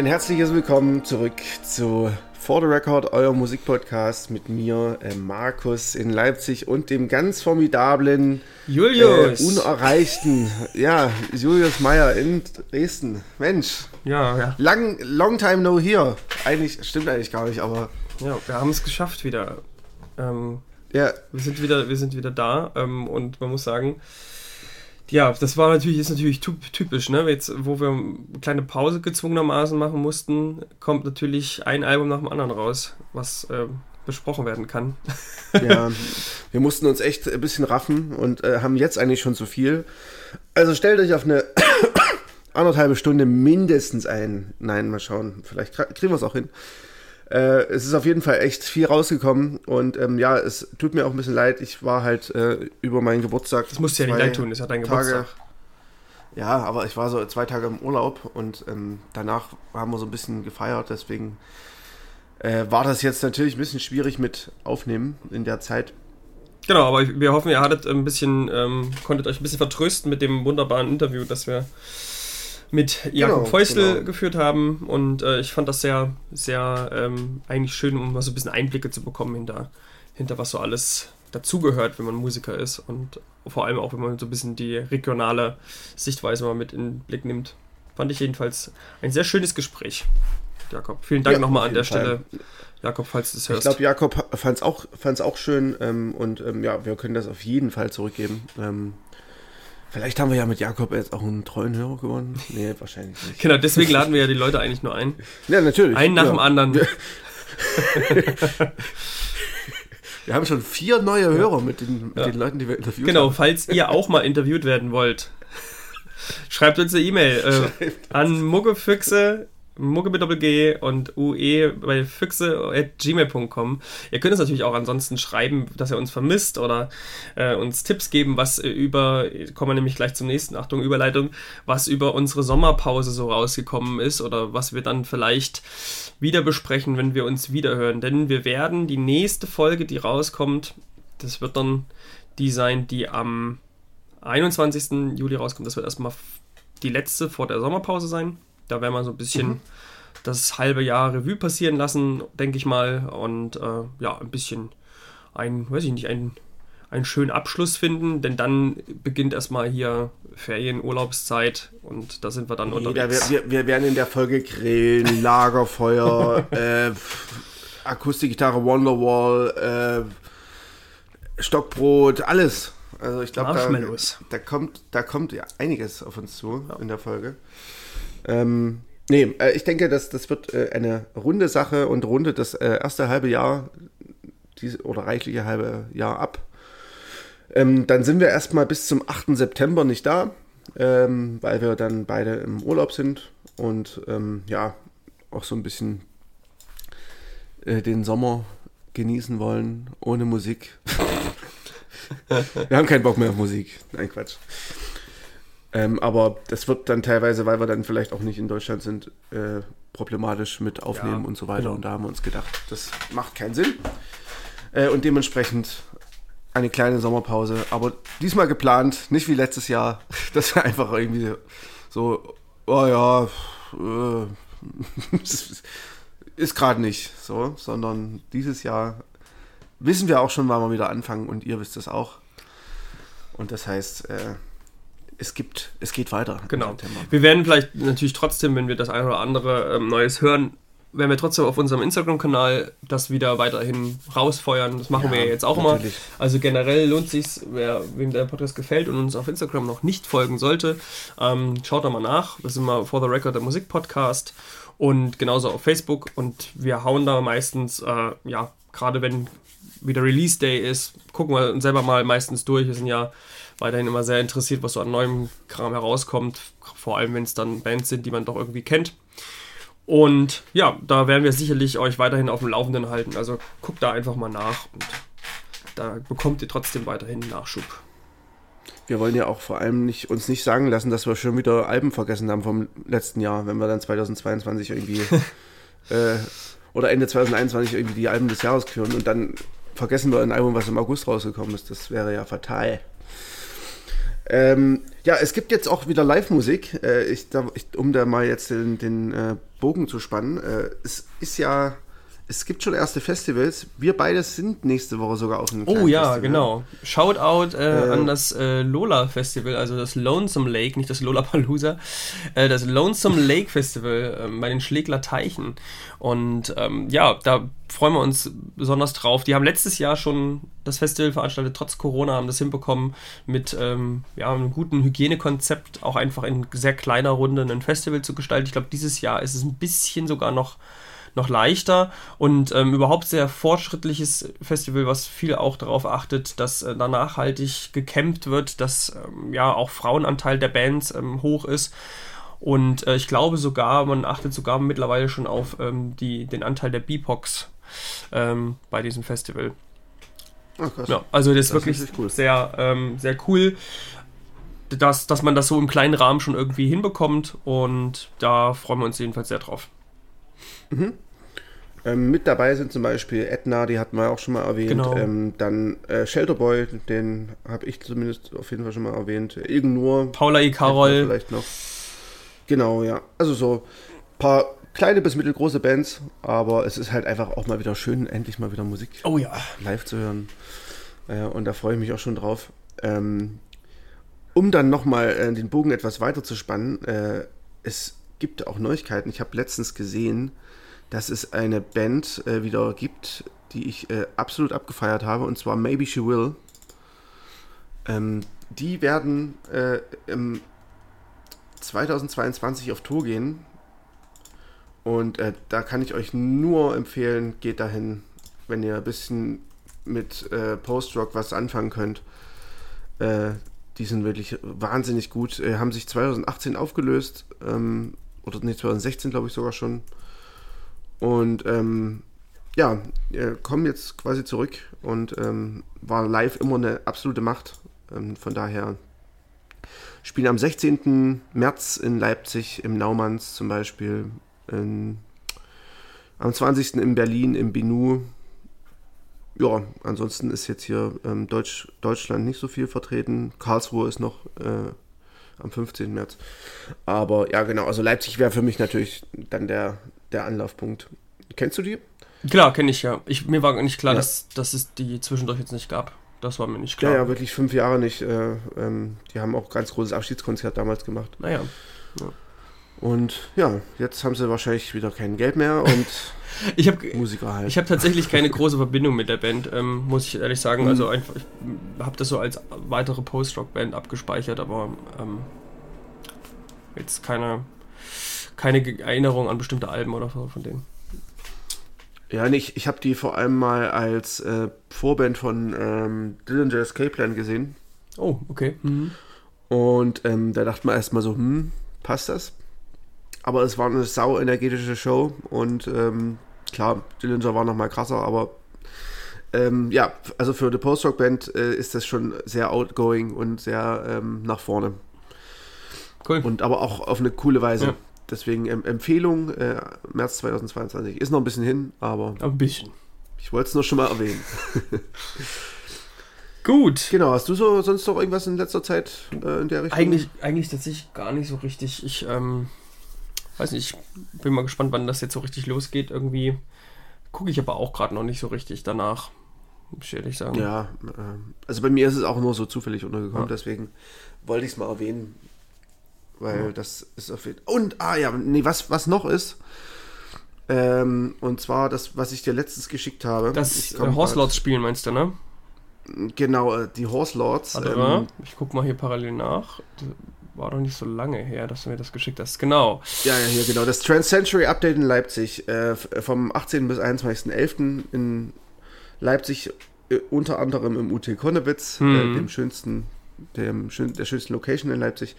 Ein herzliches Willkommen zurück zu For the Record, euer Musikpodcast mit mir, äh, Markus in Leipzig und dem ganz formidablen, Julius, äh, unerreichten, ja, Julius Meyer in Dresden. Mensch, ja, ja. Lang, long time no here. Eigentlich stimmt eigentlich gar nicht, aber Ja, wir haben es geschafft wieder. Ähm, ja, wir sind wieder, wir sind wieder da ähm, und man muss sagen, ja, das war natürlich, ist natürlich typ- typisch, ne? Jetzt, wo wir eine kleine Pause gezwungenermaßen machen mussten, kommt natürlich ein Album nach dem anderen raus, was ähm, besprochen werden kann. ja, wir mussten uns echt ein bisschen raffen und äh, haben jetzt eigentlich schon zu viel. Also stellt euch auf eine anderthalbe Stunde mindestens ein. Nein, mal schauen. Vielleicht kriegen wir es auch hin. Äh, es ist auf jeden Fall echt viel rausgekommen und ähm, ja, es tut mir auch ein bisschen leid. Ich war halt äh, über meinen Geburtstag. Das musst du ja nicht leid tun, ist ja dein Tage, Geburtstag. Ja, aber ich war so zwei Tage im Urlaub und ähm, danach haben wir so ein bisschen gefeiert. Deswegen äh, war das jetzt natürlich ein bisschen schwierig mit Aufnehmen in der Zeit. Genau, aber wir hoffen, ihr hattet ein bisschen, ähm, konntet euch ein bisschen vertrösten mit dem wunderbaren Interview, das wir mit Jakob Genau, Feustel genau. geführt haben. Und äh, ich fand das sehr, sehr ähm, eigentlich schön, um mal so ein bisschen Einblicke zu bekommen hinter, hinter was so alles dazugehört, wenn man Musiker ist. Und vor allem auch, wenn man so ein bisschen die regionale Sichtweise mal mit in den Blick nimmt. Fand ich jedenfalls ein sehr schönes Gespräch. Jakob, vielen Dank Ja, nochmal an der Fall. Stelle. Jakob, falls du es Ich hörst. glaube, Jakob fand es auch, fand's auch schön ähm, und ähm, ja, wir können das auf jeden Fall zurückgeben. Ähm, vielleicht haben wir ja mit Jakob jetzt auch einen treuen Hörer gewonnen. Nee, wahrscheinlich nicht. Genau, deswegen laden wir ja die Leute eigentlich nur ein. Ja, natürlich. Einen nach ja. dem anderen. Wir haben schon vier neue Hörer mit den, mit Ja. den Leuten, die wir interviewt Genau, haben. falls ihr auch mal interviewt werden wollt, schreibt uns eine E-Mail äh, an muggefüchse, mugge mit Doppel-G und ue bei füchse at gmail.com. Ihr könnt uns natürlich auch ansonsten schreiben, dass ihr uns vermisst oder äh, uns Tipps geben, was über, kommen wir nämlich gleich zum nächsten, Achtung, Überleitung, was über unsere Sommerpause so rausgekommen ist oder was wir dann vielleicht wieder besprechen, wenn wir uns wiederhören. Denn wir werden die nächste Folge, die rauskommt, das wird dann die sein, die am 21. Juli rauskommt. Das wird erstmal die letzte vor der Sommerpause sein. Da werden wir so ein bisschen das halbe Jahr Revue passieren lassen, denke ich mal. Und äh, ja, ein bisschen ein, weiß ich nicht, ein, einen schönen Abschluss finden, denn dann beginnt erstmal hier Ferien, Urlaubszeit und da sind wir dann Nee, da, unterwegs. wir, wir, wir werden in der Folge grillen, Lagerfeuer, äh, Akustikgitarre, Wonderwall, äh, Stockbrot, alles. Also ich glaube, da, da kommt, da kommt ja einiges auf uns zu in der Folge. Ähm, nee, äh, ich denke, das, das wird äh, eine runde Sache und rundet das äh, erste halbe Jahr diese, oder reichliche halbe Jahr ab. Ähm, dann sind wir erstmal bis zum 8. September nicht da, ähm, weil wir dann beide im Urlaub sind und ähm, ja, auch so ein bisschen äh, den Sommer genießen wollen, ohne Musik. wir haben keinen Bock mehr auf Musik. Nein, Quatsch. Ähm, aber das wird dann teilweise, weil wir dann vielleicht auch nicht in Deutschland sind, äh, problematisch mit aufnehmen Ja, und so weiter. genau. Und da haben wir uns gedacht, das macht keinen Sinn. Äh, und dementsprechend eine kleine Sommerpause. Aber diesmal geplant, nicht wie letztes Jahr, dass wir einfach irgendwie so, oh ja, äh, ist gerade nicht so, sondern dieses Jahr wissen wir auch schon, wann wir wieder anfangen und ihr wisst es auch. Und das heißt, äh, es gibt, es geht weiter. Genau. Wir werden vielleicht natürlich trotzdem, wenn wir das eine oder andere ähm, Neues hören, werden wir trotzdem auf unserem Instagram-Kanal das wieder weiterhin rausfeuern. Das machen Ja, wir jetzt auch natürlich. immer. Also generell lohnt sich, wer wem der Podcast gefällt und uns auf Instagram noch nicht folgen sollte, ähm, schaut da mal nach. Das ist immer For the Record der Musikpodcast und genauso auf Facebook. Und wir hauen da meistens, äh, ja, gerade wenn wieder Release Day ist, gucken wir uns selber mal meistens durch. Wir sind ja weiterhin immer sehr interessiert, was so an neuem Kram herauskommt. Vor allem, wenn es dann Bands sind, die man doch irgendwie kennt. Und ja, da werden wir sicherlich euch weiterhin auf dem Laufenden halten. Also guckt da einfach mal nach und da bekommt ihr trotzdem weiterhin Nachschub. Wir wollen ja auch vor allem nicht, uns nicht sagen lassen, dass wir schon wieder Alben vergessen haben vom letzten Jahr, wenn wir dann 2022 irgendwie äh, oder Ende 2021 irgendwie die Alben des Jahres küren und dann vergessen wir ein Album, was im August rausgekommen ist. Das wäre ja fatal. Ähm, ja, es gibt jetzt auch wieder Live-Musik, äh, ich, ich, um da mal jetzt den, den äh, Bogen zu spannen. Äh, es ist ja es gibt schon erste Festivals. Wir beide sind nächste Woche sogar auf einem Oh ja, Festival. genau. Shoutout äh, äh, an das äh, Lola Festival, also das Lonesome Lake, nicht das Lollapalooza, äh, das Lonesome Lake Festival ähm, bei den Schlägler Teichen. Und ähm, ja, da freuen wir uns besonders drauf. Die haben letztes Jahr schon das Festival veranstaltet, trotz Corona, haben das hinbekommen mit ähm, ja, einem guten Hygienekonzept, auch einfach in sehr kleiner Runde ein Festival zu gestalten. Ich glaube, dieses Jahr ist es ein bisschen sogar noch noch leichter und ähm, überhaupt sehr fortschrittliches Festival, was viel auch darauf achtet, dass äh, da nachhaltig gecampt wird, dass ähm, ja auch Frauenanteil der Bands ähm, hoch ist. Und äh, ich glaube sogar, man achtet sogar mittlerweile schon auf ähm, die, den Anteil der BIPOX ähm, bei diesem Festival. Ach, ja, also das ist das wirklich ist cool. sehr, ähm, sehr cool dass, dass man das so im kleinen Rahmen schon irgendwie hinbekommt und da freuen wir uns jedenfalls sehr drauf. Mhm. Ähm, mit dabei sind zum Beispiel Edna, die hatten wir auch schon mal erwähnt. Genau. Ähm, dann äh, Shelterboy, den habe ich zumindest auf jeden Fall schon mal erwähnt. Irgend Paula E. Carol. Vielleicht noch. Genau, ja. Also so ein paar kleine bis mittelgroße Bands, aber es ist halt einfach auch mal wieder schön, endlich mal wieder Musik oh, ja. live zu hören. Äh, und da freue ich mich auch schon drauf. Ähm, um dann nochmal äh, den Bogen etwas weiter zu spannen, äh, es gibt auch Neuigkeiten. Ich habe letztens gesehen, dass es eine Band äh, wieder gibt, die ich äh, absolut abgefeiert habe, und zwar Maybe She Will. Ähm, die werden äh, im 2022 auf Tour gehen. Und äh, da kann ich euch nur empfehlen, geht dahin, wenn ihr ein bisschen mit äh, Post-Rock was anfangen könnt. Äh, die sind wirklich wahnsinnig gut. haben sich 2018 aufgelöst. Ähm, oder nee, 2016 glaube ich sogar schon. Und ähm, ja, kommen jetzt quasi zurück und ähm, war live immer eine absolute Macht. Ähm, von daher spielen am 16. März in Leipzig im Naumanns zum Beispiel. In, am 20. in Berlin im Binu. Ja, ansonsten ist jetzt hier ähm, Deutsch, Deutschland nicht so viel vertreten. Karlsruhe ist noch äh, am 15. März. Aber ja, genau, also Leipzig wäre für mich natürlich dann der, der Anlaufpunkt. Kennst du die? Klar, kenne ich ja. Ich, mir war nicht klar, ja. dass, dass es die zwischendurch jetzt nicht gab. Das war mir nicht klar. Ja, ja, wirklich fünf Jahre nicht. Äh, ähm, die haben auch ein ganz großes Abschiedskonzert damals gemacht. Naja. Ja. Und ja, jetzt haben sie wahrscheinlich wieder kein Geld mehr und ich hab, Musiker halt. Ich habe tatsächlich keine große Verbindung mit der Band, ähm, muss ich ehrlich sagen. Also mhm. einfach, ich habe das so als weitere Post-Rock-Band abgespeichert, aber ähm, jetzt keine, keine Erinnerung an bestimmte Alben oder so von denen. Ja, nicht. Ich habe die vor allem mal als äh, Vorband von ähm, Dillinger Escape Plan gesehen. Oh, okay. Mhm. Und ähm, da dachte man erstmal so, hm, passt das? Aber es war eine sau energetische Show und ähm, klar, Dillinger war nochmal krasser, aber ähm, ja, also für eine Post-Rock-Band äh, ist das schon sehr outgoing und sehr ähm, nach vorne. Cool. Und aber auch auf eine coole Weise. Ja. Deswegen ähm, Empfehlung, äh, März 2022. Ist noch ein bisschen hin, aber. Ein bisschen. Ich wollte es nur schon mal erwähnen. Gut. Genau, hast du so sonst noch irgendwas in letzter Zeit äh, in der Richtung? Eigentlich, eigentlich tatsächlich gar nicht so richtig. Ich ähm, weiß nicht, ich bin mal gespannt, wann das jetzt so richtig losgeht. Irgendwie gucke ich aber auch gerade noch nicht so richtig danach. Muss ich ehrlich sagen. Ja, äh, also bei mir ist es auch nur so zufällig untergekommen, ja. deswegen wollte ich es mal erwähnen. Weil ja. das ist auf jeden Und, ah ja, nee, was, was noch ist, ähm, und zwar das, was ich dir letztens geschickt habe. Das Horse Lords spielen, meinst du, ne? Genau, äh, die Horse Lords. Ähm, ich guck mal hier parallel nach. War doch nicht so lange her, dass du mir das geschickt hast. Genau. Ja, ja, hier, genau. Das Trans-Century Update in Leipzig. Äh, vom 18. bis 21.11. in Leipzig, äh, unter anderem im UT Konnewitz, hm. äh, dem schönsten, dem schön, der schönsten Location in Leipzig.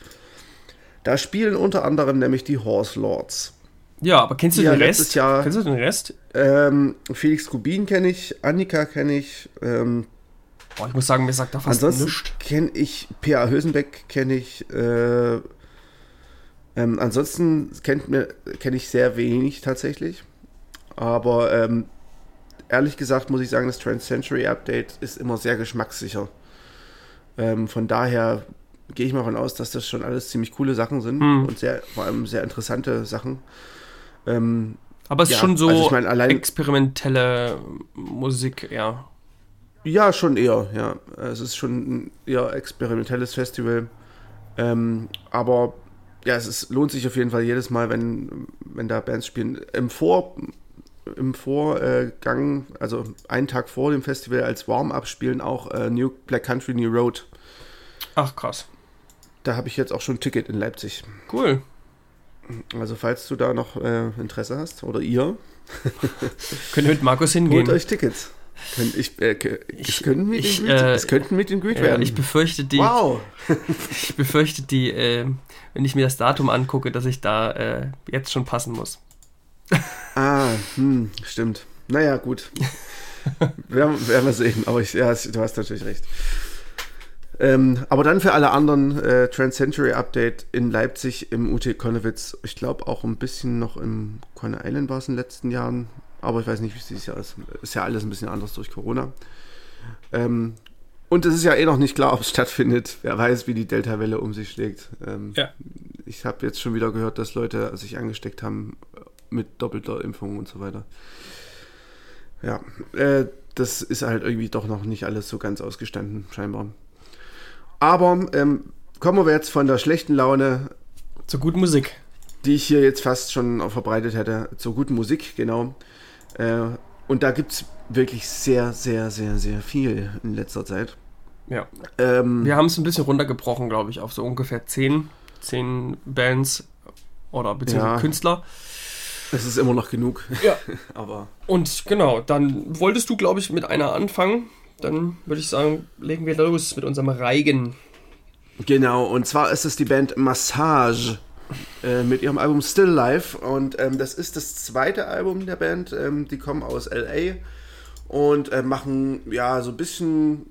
Da spielen unter anderem nämlich die Horse Lords. Ja, aber kennst du Ja, den letztes Rest? Jahr- Kennst du den Rest? Ähm, Felix Rubin kenne ich, Annika kenne ich, ähm, Boah, ich muss sagen, mir sagt da fast ansonsten nichts. kenne ich P.A. Hösenbeck, kenne ich, äh, ähm, ansonsten kennt mir kenne ich sehr wenig tatsächlich, aber ähm, ehrlich gesagt muss ich sagen, das Trans Century Update ist immer sehr geschmackssicher. Ähm, von daher gehe ich mal davon aus, dass das schon alles ziemlich coole Sachen sind Hm. und sehr, vor allem sehr interessante Sachen. Ähm, Aber es ist ja, schon so also ich meine, allein- experimentelle Musik, ja. Ja, schon eher, ja. Es ist schon ein eher experimentelles Festival. Ähm, aber ja, es ist, lohnt sich auf jeden Fall jedes Mal, wenn, wenn da Bands spielen. Im, Vor, im Vorgang, also einen Tag vor dem Festival als Warm-Up spielen auch äh, New Black Country New Road. Ach, krass. Da habe ich jetzt auch schon ein Ticket in Leipzig. Cool. Also falls du da noch äh, Interesse hast oder ihr, Könnt ihr mit Markus holt hingehen? euch Tickets. Könnt, ich, äh, Ich- es, könnten mit ich, äh, es könnten mit dem Greet Ja, werden. ich befürchte die, wow! ich befürchte die, äh, wenn ich mir das Datum angucke, dass ich da äh, jetzt schon passen muss. Ah, hm, stimmt. Naja, gut. werden, werden wir sehen. Aber ich, ja, du hast natürlich recht. Ähm, aber dann für alle anderen äh, Trans Century Update in Leipzig im UT Konnewitz. Ich glaube auch ein bisschen noch im Conne Island war es in den letzten Jahren. Aber ich weiß nicht, wie es dieses Jahr ist. Ist ja alles ein bisschen anders durch Corona. Ähm, und es ist ja eh noch nicht klar, ob es stattfindet. Wer weiß, wie die Delta-Welle um sich schlägt. Ähm, Ja. Ich habe jetzt schon wieder gehört, dass Leute sich angesteckt haben mit doppelter Impfung und so weiter. Ja, äh, das ist halt irgendwie doch noch nicht alles so ganz ausgestanden, scheinbar. Aber ähm, kommen wir jetzt von der schlechten Laune, Zur guten Musik. die ich hier jetzt fast schon verbreitet hätte, zur guten Musik, genau. Äh, und da gibt es wirklich sehr, sehr, sehr, sehr viel in letzter Zeit. Ja. Ähm, Wir haben es ein bisschen runtergebrochen, glaube ich, auf so ungefähr zehn, zehn Bands oder beziehungsweise Ja. Künstler. Es ist immer noch genug, Ja. aber Und genau, dann wolltest du, glaube ich, mit einer anfangen. Dann würde ich sagen, legen wir los mit unserem Reigen. Genau, und zwar ist es die Band Massage äh, mit ihrem Album Still Life. Und ähm, das ist das zweite Album der Band. Ähm, die kommen aus LA und äh, machen ja so ein bisschen,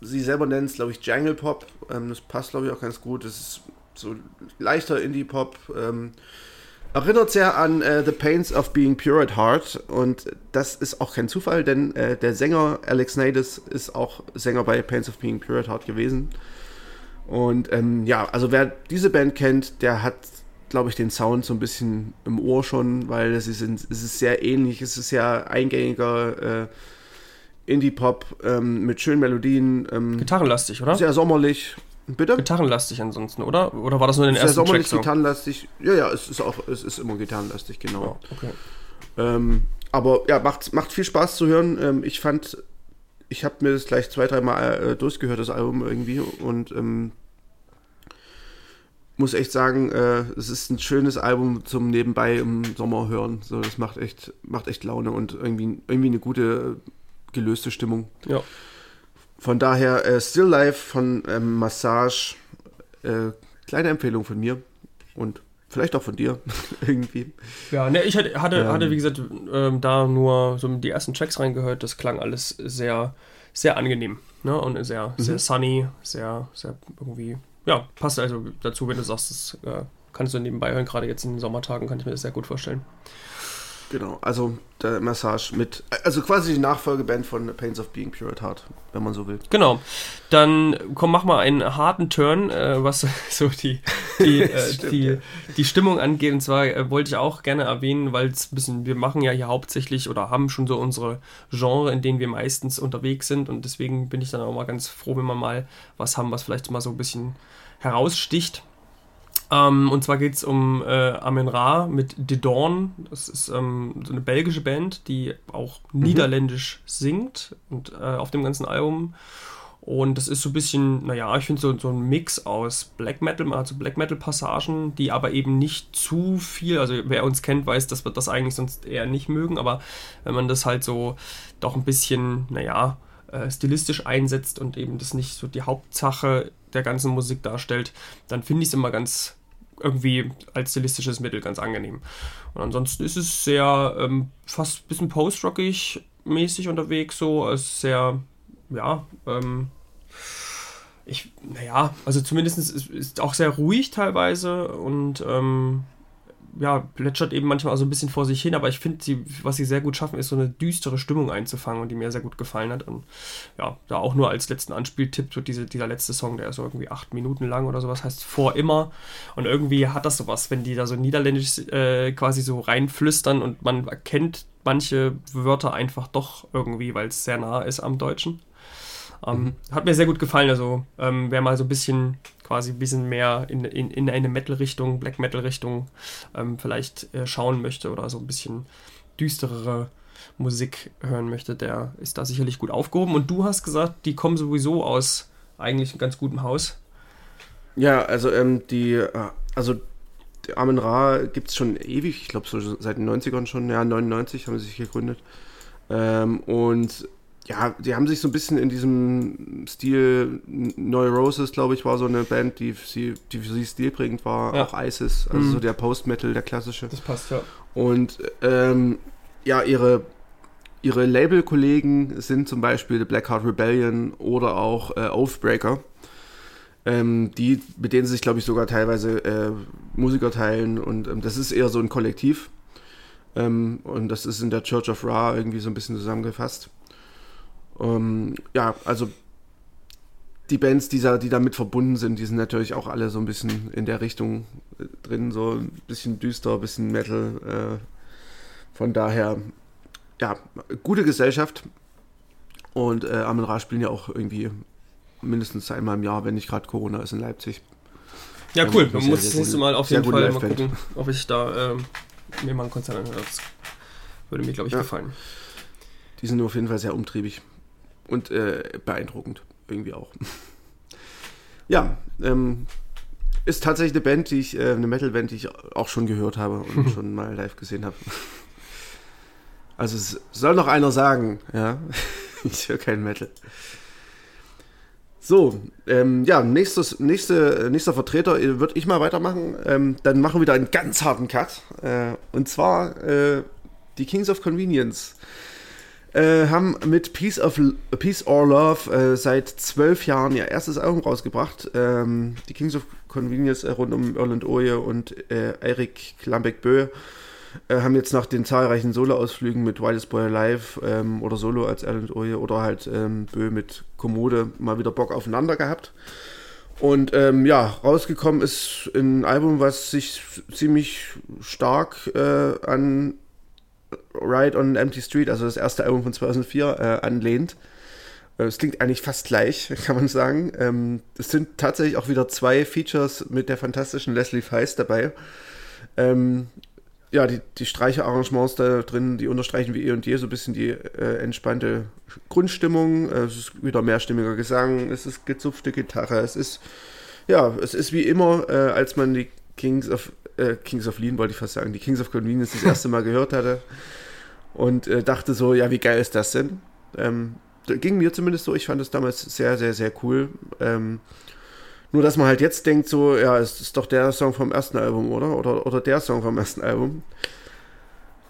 sie selber nennen es, glaube ich, Jungle Pop. Ähm, das passt, glaube ich, auch ganz gut. Das ist so leichter Indie-Pop. Ähm, erinnert sehr an äh, The Pains of Being Pure at Heart. Und das ist auch kein Zufall, denn äh, der Sänger Alex Nades ist auch Sänger bei Pains of Being Pure at Heart gewesen. Und ähm, ja, also wer diese Band kennt, der hat, glaube ich, den Sound so ein bisschen im Ohr schon, weil es ist, es ist sehr ähnlich, es ist sehr eingängiger äh, Indie-Pop ähm, mit schönen Melodien, ähm, Gitarrenlastig, oder? sehr sommerlich. Bitte? Gitarrenlastig ansonsten, oder? Oder war das nur in den ersten Tracks so? gitarrenlastig. Ja, ja, es ist auch, es ist immer gitarrenlastig, genau. Ja, okay. Ähm, aber ja, macht, macht viel Spaß zu hören. Ähm, ich fand, ich habe mir das gleich zwei, dreimal äh, durchgehört, das Album irgendwie. Und ähm, muss echt sagen, äh, es ist ein schönes Album zum Nebenbei im Sommer hören. So, das macht echt, macht echt Laune und irgendwie, irgendwie eine gute, gelöste Stimmung. Ja. Von daher, äh, Still Life von ähm, Massage, äh, kleine Empfehlung von mir und vielleicht auch von dir irgendwie. Ja, ne, ich hatte, hatte, Ähm. hatte wie gesagt, ähm, da nur so die ersten Tracks reingehört. Das klang alles sehr, sehr angenehm. Ne? Und sehr, Mhm. sehr sunny, sehr, sehr irgendwie. Ja, passt also dazu, wenn du sagst, das äh, kannst du nebenbei hören. Gerade jetzt in den Sommertagen kann ich mir das sehr gut vorstellen. Genau, also der Massage mit, also quasi die Nachfolgeband von Pains of Being Pure at Heart, wenn man so will. Genau. Dann komm, mach mal einen harten Turn, äh, was so die, die, äh, Stimmt, die, ja. die Stimmung angeht. Und zwar äh, wollte ich auch gerne erwähnen, weil es ein bisschen, wir machen ja hier hauptsächlich oder haben schon so unsere Genre, in denen wir meistens unterwegs sind. Und deswegen bin ich dann auch mal ganz froh, wenn wir mal was haben, was vielleicht mal so ein bisschen heraussticht. Ähm, und zwar geht es um äh, Amen Ra mit The Dawn. Das ist ähm, so eine belgische Band, die auch niederländisch singt und äh, auf dem ganzen Album. Und das ist so ein bisschen, naja, ich finde so, so ein Mix aus Black Metal, also Black Metal-Passagen, die aber eben nicht zu viel, also wer uns kennt, weiß, dass wir das eigentlich sonst eher nicht mögen, aber wenn man das halt so doch ein bisschen, naja, äh, stilistisch einsetzt und eben das nicht so die Hauptsache der ganzen Musik darstellt, dann finde ich es immer ganz irgendwie als stilistisches Mittel ganz angenehm. Und ansonsten ist es sehr ähm, fast ein bisschen post-rockig mäßig unterwegs, so. Es sehr, ja, ähm, ich, naja, also zumindest ist, ist auch sehr ruhig teilweise und ähm, ja, plätschert eben manchmal so ein bisschen vor sich hin, aber ich finde, was sie sehr gut schaffen, ist so eine düstere Stimmung einzufangen und die mir sehr gut gefallen hat. Und ja, da auch nur als letzten Anspieltipp, so diese, dieser letzte Song, der ist so irgendwie acht Minuten lang oder sowas, heißt Vor immer. Und irgendwie hat das sowas, wenn die da so niederländisch äh, quasi so reinflüstern und man erkennt manche Wörter einfach doch irgendwie, weil es sehr nah ist am Deutschen. Ähm, mhm. Hat mir sehr gut gefallen. Also, ähm, wer mal so ein bisschen, quasi ein bisschen mehr in, in, in eine Metal-Richtung, Black Metal-Richtung ähm, vielleicht äh, schauen möchte oder so ein bisschen düsterere Musik hören möchte, der ist da sicherlich gut aufgehoben. Und du hast gesagt, die kommen sowieso aus eigentlich einem ganz guten Haus. Ja, also ähm, die, äh, also Amen Ra gibt es schon ewig, ich glaube so seit den 90ern schon, ja, 99 haben sie sich gegründet. Ähm, und ja, die haben sich so ein bisschen in diesem Stil, Neurosis, glaube ich, war so eine Band, die, sie, die für sie stilprägend war, ja. auch ISIS, also mhm. so der Post-Metal, der klassische. Das passt, ja. Und ähm, ja, ihre, ihre Label-Kollegen sind zum Beispiel The Black Heart Rebellion oder auch äh, Oathbreaker, ähm, die, mit denen sie sich, glaube ich, sogar teilweise äh, Musiker teilen und ähm, das ist eher so ein Kollektiv. Ähm, und das ist in der Church of Ra irgendwie so ein bisschen zusammengefasst. Ähm, ja, also die Bands, die, da, die damit verbunden sind, die sind natürlich auch alle so ein bisschen in der Richtung äh, drin, so ein bisschen düster, ein bisschen Metal. Äh, von daher, ja, gute Gesellschaft. Und äh, Amen Ra spielen ja auch irgendwie mindestens einmal im Jahr, wenn nicht gerade Corona ist in Leipzig. Ja, cool. Man muss das nächste Mal auf jeden Fall mal gucken, ob ich da ähm, mir mal ein Konzert anhöre. Das würde mir, glaube ich, ja. gefallen. Die sind auf jeden Fall sehr umtriebig und äh, beeindruckend irgendwie auch. ja, ähm, ist tatsächlich eine Band, die ich, äh, eine Metal-Band, die ich auch schon gehört habe und schon mal live gesehen habe. Also es soll noch einer sagen, ja, ich höre kein Metal. So, ähm, ja, nächstes, nächste, nächster Vertreter äh, würde ich mal weitermachen. Ähm, dann machen wir wieder einen ganz harten Cut. Äh, und zwar äh, die Kings of Convenience. Äh, haben mit Peace, of, Peace or Love äh, seit zwölf Jahren ihr erstes Album rausgebracht. Ähm, die Kings of Convenience äh, rund um Erland Oje und äh, Erik Klambeck-Bö haben jetzt nach den zahlreichen Solo-Ausflügen mit Wildest Boy Alive ähm, oder Solo als Erland Oje oder halt ähm, Bö mit Kommode mal wieder Bock aufeinander gehabt. Und ähm, ja, rausgekommen ist ein Album, was sich ziemlich stark äh, an Ride on Empty Street, also das erste Album von 2004, äh, anlehnt. Äh, es klingt eigentlich fast gleich, kann man sagen. Ähm, es sind tatsächlich auch wieder zwei Features mit der fantastischen Leslie Feist dabei. Ähm, ja, die, die Streicherarrangements da drin, die unterstreichen wie eh und je so ein bisschen die äh, entspannte Grundstimmung. Äh, es ist wieder mehrstimmiger Gesang, es ist gezupfte Gitarre, es ist, ja, es ist wie immer, äh, als man die Kings of äh, Kings of Lean wollte ich fast sagen, die Kings of Convenience das erste Mal gehört hatte und äh, dachte so, ja, wie geil ist das denn? Ähm, ging mir zumindest so, ich fand es damals sehr, sehr, sehr cool. Ähm, nur, dass man halt jetzt denkt, so, ja, es ist doch der Song vom ersten Album, oder? Oder, oder der Song vom ersten Album.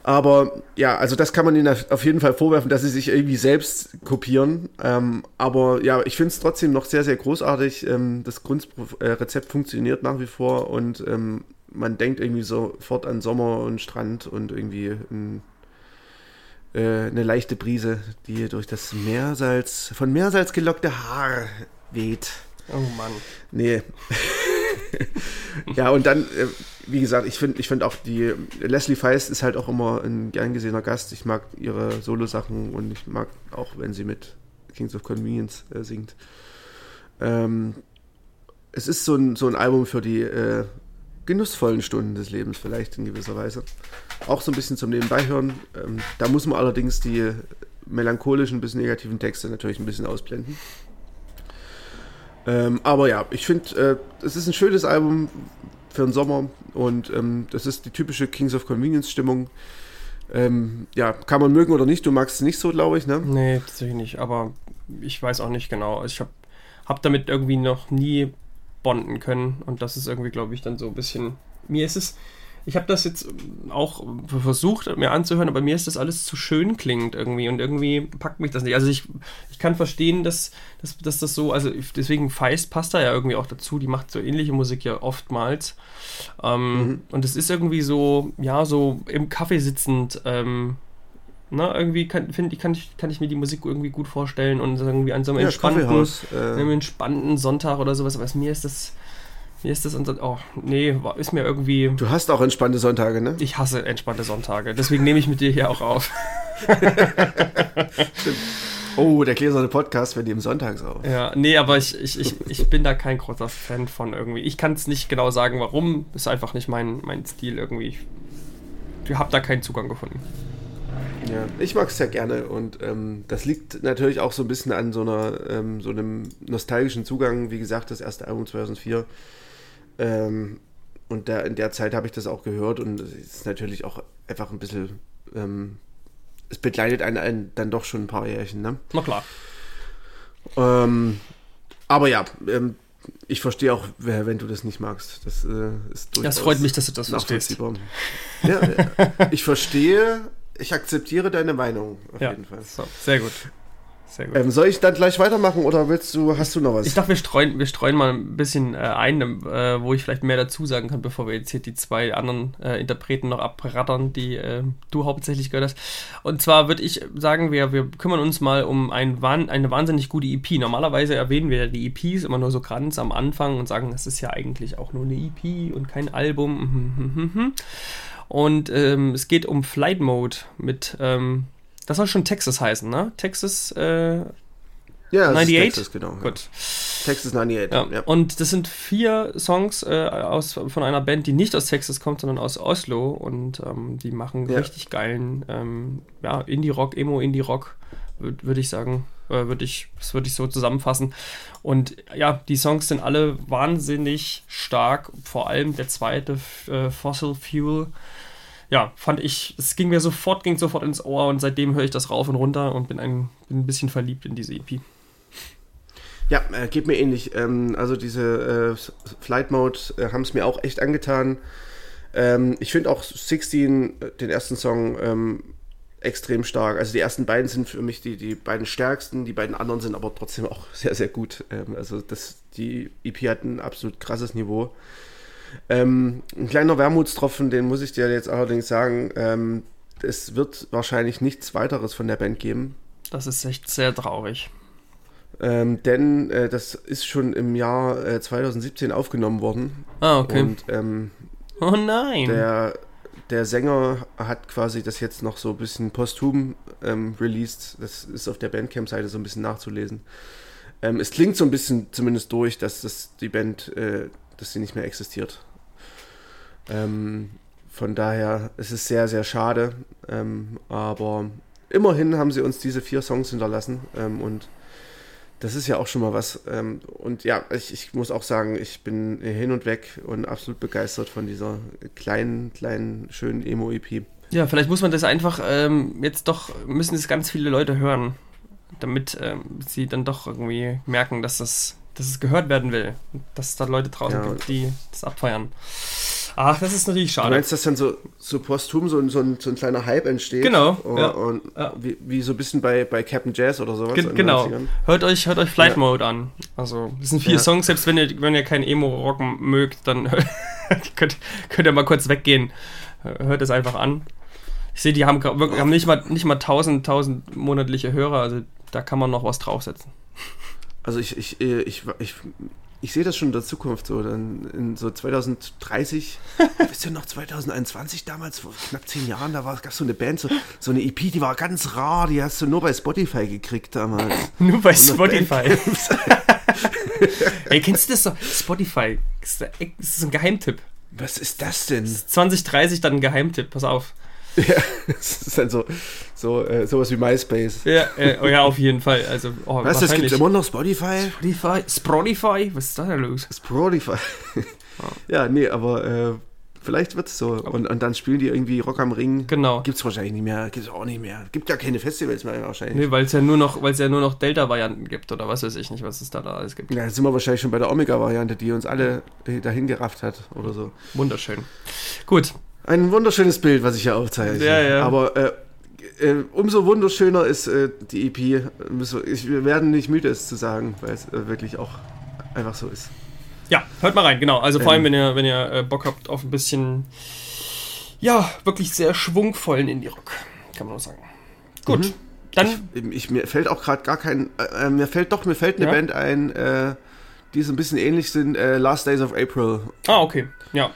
Aber ja, also das kann man ihnen auf jeden Fall vorwerfen, dass sie sich irgendwie selbst kopieren. Ähm, aber ja, ich finde es trotzdem noch sehr, sehr großartig. Ähm, das Grundrezept funktioniert nach wie vor und ähm, man denkt irgendwie sofort an Sommer und Strand und irgendwie ein, äh, eine leichte Brise, die durch das Meersalz, von Meersalz gelockte Haar weht. Oh Mann. Nee. ja, und dann, äh, wie gesagt, ich finde ich find auch die, Leslie Feist ist halt auch immer ein gern gesehener Gast. Ich mag ihre Solo-Sachen und ich mag auch, wenn sie mit Kings of Convenience äh, singt. Ähm, es ist so ein, so ein Album für die äh, genussvollen Stunden des Lebens vielleicht in gewisser Weise. Auch so ein bisschen zum Nebenbeihören. Ähm, da muss man allerdings die melancholischen bis negativen Texte natürlich ein bisschen ausblenden. Ähm, aber ja, ich finde, äh, es ist ein schönes Album für den Sommer und ähm, das ist die typische Kings of Convenience Stimmung. Ähm, ja, kann man mögen oder nicht. Du magst es nicht so, glaube ich, ne? Nee, tatsächlich nicht. Aber ich weiß auch nicht genau. Also ich habe hab damit irgendwie noch nie abbonden können. Und das ist irgendwie, glaube ich, dann so ein bisschen. Mir ist es. Ich habe das jetzt auch versucht, mir anzuhören, aber mir ist das alles zu schön klingend irgendwie und irgendwie packt mich das nicht. Also ich, ich kann verstehen, dass, dass, dass das so, also deswegen Feist passt da ja irgendwie auch dazu, die macht so ähnliche Musik ja oftmals. Ähm, mhm. Und es ist irgendwie so, ja, so im Kaffee sitzend, ähm, ne, irgendwie kann, find, kann, ich, kann ich mir die Musik irgendwie gut vorstellen und irgendwie an so einem ja, entspannten, äh. entspannten Sonntag oder sowas. Aber mir ist das, mir ist das, oh, nee, ist mir irgendwie. Du hast auch entspannte Sonntage, ne? Ich hasse entspannte Sonntage. Deswegen nehme ich mit dir hier auch auf. oh, der gläserne Podcast, wir nehmen sonntags auf. Ja, nee, aber ich, ich, ich, ich bin da kein großer Fan von irgendwie. Ich kann es nicht genau sagen, warum. Ist einfach nicht mein, mein Stil irgendwie. Ich habe da keinen Zugang gefunden. Ja, ich mag es sehr gerne und ähm, das liegt natürlich auch so ein bisschen an so, einer, ähm, so einem nostalgischen Zugang. Wie gesagt, das erste Album 2004. Ähm, und da, in der Zeit habe ich das auch gehört und es ist natürlich auch einfach ein bisschen. Ähm, es begleitet einen, einen, dann doch schon ein paar Jährchen, ne? Na klar. Ähm, aber ja, ähm, ich verstehe auch, wenn du das nicht magst. Das äh, ist durchaus. Das freut mich, dass du das verstehst. Ja, ich verstehe, ich akzeptiere deine Meinung auf ja, jeden Fall. So, sehr gut. Sehr gut. Ähm, soll ich dann gleich weitermachen oder willst du, hast du noch was? Ich dachte, wir streuen, wir streuen mal ein bisschen äh, ein, äh, wo ich vielleicht mehr dazu sagen kann, bevor wir jetzt hier die zwei anderen äh, Interpreten noch abrattern, die äh, du hauptsächlich gehört hast. Und zwar würde ich sagen, wir, wir kümmern uns mal um ein, eine wahnsinnig gute EP. Normalerweise erwähnen wir die EPs immer nur so ganz am Anfang und sagen, das ist ja eigentlich auch nur eine EP und kein Album. Und ähm, es geht um Flight Mode mit, ähm, das soll schon Texas heißen, ne? Texas äh, ja, 98? Texas, genau. Gut. Ja. Texas 98. Ja. ja. Und das sind vier Songs äh, aus, von einer Band, die nicht aus Texas kommt, sondern aus Oslo. Und ähm, die machen ja. richtig geilen ähm, ja, Indie-Rock, Emo-Indie-Rock, würde würd ich sagen. Äh, würde ich, das würde ich so zusammenfassen. Und ja, die Songs sind alle wahnsinnig stark. Vor allem der zweite, äh, Fossil Fuel ja, fand ich, es ging mir sofort, ging sofort ins Ohr und seitdem höre ich das rauf und runter und bin ein, bin ein bisschen verliebt in diese EP. Ja, äh, geht mir ähnlich. Ähm, also diese äh, Flight Mode äh, haben es mir auch echt angetan. Ähm, ich finde auch 16, äh, den ersten Song, ähm, extrem stark. Also die ersten beiden sind für mich die, die beiden stärksten, die beiden anderen sind aber trotzdem auch sehr, sehr gut. Ähm, also das, die EP hat ein absolut krasses Niveau. Ähm, ein kleiner Wermutstropfen, den muss ich dir jetzt allerdings sagen. Ähm, es wird wahrscheinlich nichts weiteres von der Band geben. Das ist echt sehr traurig. Ähm, denn äh, das ist schon im Jahr äh, 2017 aufgenommen worden. Ah, okay. Und, ähm, oh nein. Der, der Sänger hat quasi das jetzt noch so ein bisschen posthum ähm, released. Das ist auf der Bandcamp-Seite so ein bisschen nachzulesen. Ähm, es klingt so ein bisschen zumindest durch, dass das die Band äh, dass sie nicht mehr existiert. Ähm, von daher ist es sehr, sehr schade. Ähm, aber immerhin haben sie uns diese vier Songs hinterlassen. Ähm, und das ist ja auch schon mal was. Ähm, und ja, ich, ich, muss auch sagen, ich bin hin und weg und absolut begeistert von dieser kleinen, kleinen, schönen Emo-EP. Ja, vielleicht muss man das einfach ähm, jetzt doch, müssen es ganz viele Leute hören, damit ähm, sie dann doch irgendwie merken, dass das dass es gehört werden will. Dass es da Leute draußen ja. gibt, die das abfeiern. Ach, das ist natürlich schade. Du meinst, dass dann so, so posthum so, so, ein, so ein kleiner Hype entsteht? Genau. Oh, ja. Und ja. Wie, wie, so ein bisschen bei, bei Captain Jazz oder sowas. Ge genau. Hört euch, hört euch Flight Mode an. Also, das sind vier Songs, selbst wenn ihr, wenn ihr kein Emo-Rock mögt, dann könnt, könnt ihr mal kurz weggehen. Hört es einfach an. Ich sehe, die haben, haben nicht mal, nicht mal 1000, 1000 monatliche Hörer, also da kann man noch was draufsetzen. Also ich, ich, äh, ich, ich, ich sehe das schon in der Zukunft so. Dann in so 2030, wisst ihr noch 2021 damals, vor knapp zehn Jahren, da gab es so eine Band, so, so eine EP, die war ganz rar, die hast du nur bei Spotify gekriegt damals. nur bei Spotify. Ey, kennst du das so? Spotify, das ist ein Geheimtipp. Was ist das denn? 2030 dann ein Geheimtipp, pass auf. Ja, das ist dann so, so äh, sowas wie MySpace. Ja, äh, oh ja, auf jeden Fall. Also, oh, Was, das gibt immer noch Spotify? Spotify? Spotify? Was ist da denn los? Spotify. Oh. Ja, nee, aber äh, Vielleicht wird es so. Und, und dann spielen die irgendwie Rock am Ring. Genau. Gibt es wahrscheinlich nicht mehr. Gibt es auch nicht mehr. Gibt ja keine Festivals mehr wahrscheinlich. Nee, weil es ja nur noch, weil es ja nur noch Delta-Varianten gibt oder was weiß ich nicht, was es da, da alles gibt. Ja, jetzt sind wir wahrscheinlich schon bei der Omega-Variante, die uns alle äh, dahin gerafft hat oder so. Wunderschön. Gut. Ein wunderschönes Bild, was ich hier aufzeige. Ja, ja. Aber äh, äh, umso wunderschöner ist äh, die EP. Ich, wir werden nicht müde, es zu sagen, weil es äh, wirklich auch einfach so ist. Ja, hört mal rein, genau. Also vor allem, wenn ihr, wenn ihr äh, Bock habt auf ein bisschen, ja, wirklich sehr schwungvollen Indie-Rock, kann man auch sagen. Gut, Mhm. dann, Ich, ich, mir fällt auch gerade gar kein. Äh, äh, mir fällt doch, mir fällt eine Ja? Band ein, die so ein bisschen ähnlich sind. Äh, Last Days of April. ah, okay, ja,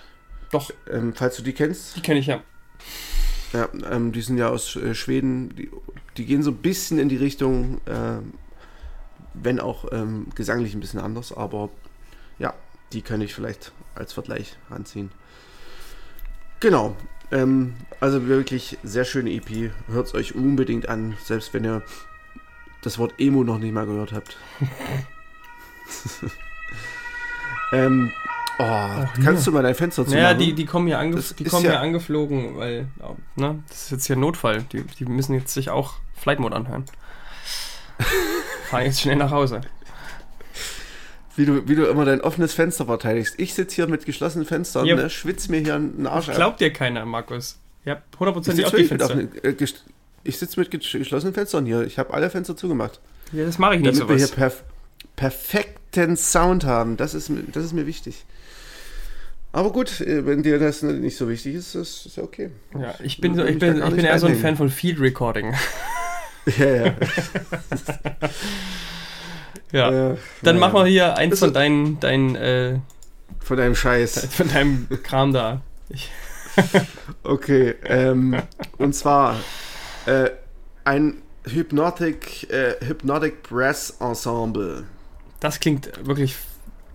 doch, Ähm, falls du die kennst. die kenne ich ja. Ja, ähm, die sind ja aus äh, Schweden. Die, die gehen so ein bisschen in die Richtung, ähm, wenn auch ähm, gesanglich ein bisschen anders, aber ja, die kann ich vielleicht als Vergleich ranziehen. Genau. Ähm, also wirklich sehr schöne EP. Hört es euch unbedingt an, selbst wenn ihr das Wort Emo noch nicht mal gehört habt. ähm, oh, kannst du mal dein Fenster zumachen? Naja, die, die kommen hier, ange Das die kommen ja- hier angeflogen, weil, ja, ne, das ist jetzt hier Notfall. Die, die müssen jetzt sich auch Flight Mode anhören. Fahren jetzt schnell nach Hause. Wie du, wie du immer dein offenes Fenster verteidigst. Ich sitze hier mit geschlossenen Fenstern, Ja. ne, schwitz mir hier einen Arsch ab. Glaubt dir keiner, Markus. Ihr habt Ich hundertprozentig sitze auch die mit, Fenster. offenen- äh, gest- ich sitz mit gesch- geschlossenen Fenstern hier. Ich habe alle Fenster zugemacht. Ja, das mache ich nicht Damit wir hier sowas. perf perfekten Sound haben. Das ist, das ist mir wichtig. Aber gut, äh, wenn dir das nicht so wichtig ist, ist ist ja okay. Ja, ich bin, so, ich bin, ich bin eher so ein. Fan von Field Recording. Ja, ja. Ja. Äh, Dann machen wir hier eins Ist von es- deinen, deinen, äh, Von deinem Scheiß. von deinem Kram da. Okay, ähm, und zwar äh, ein Hypnotic, äh, Hypnotic Brass Ensemble. Das klingt wirklich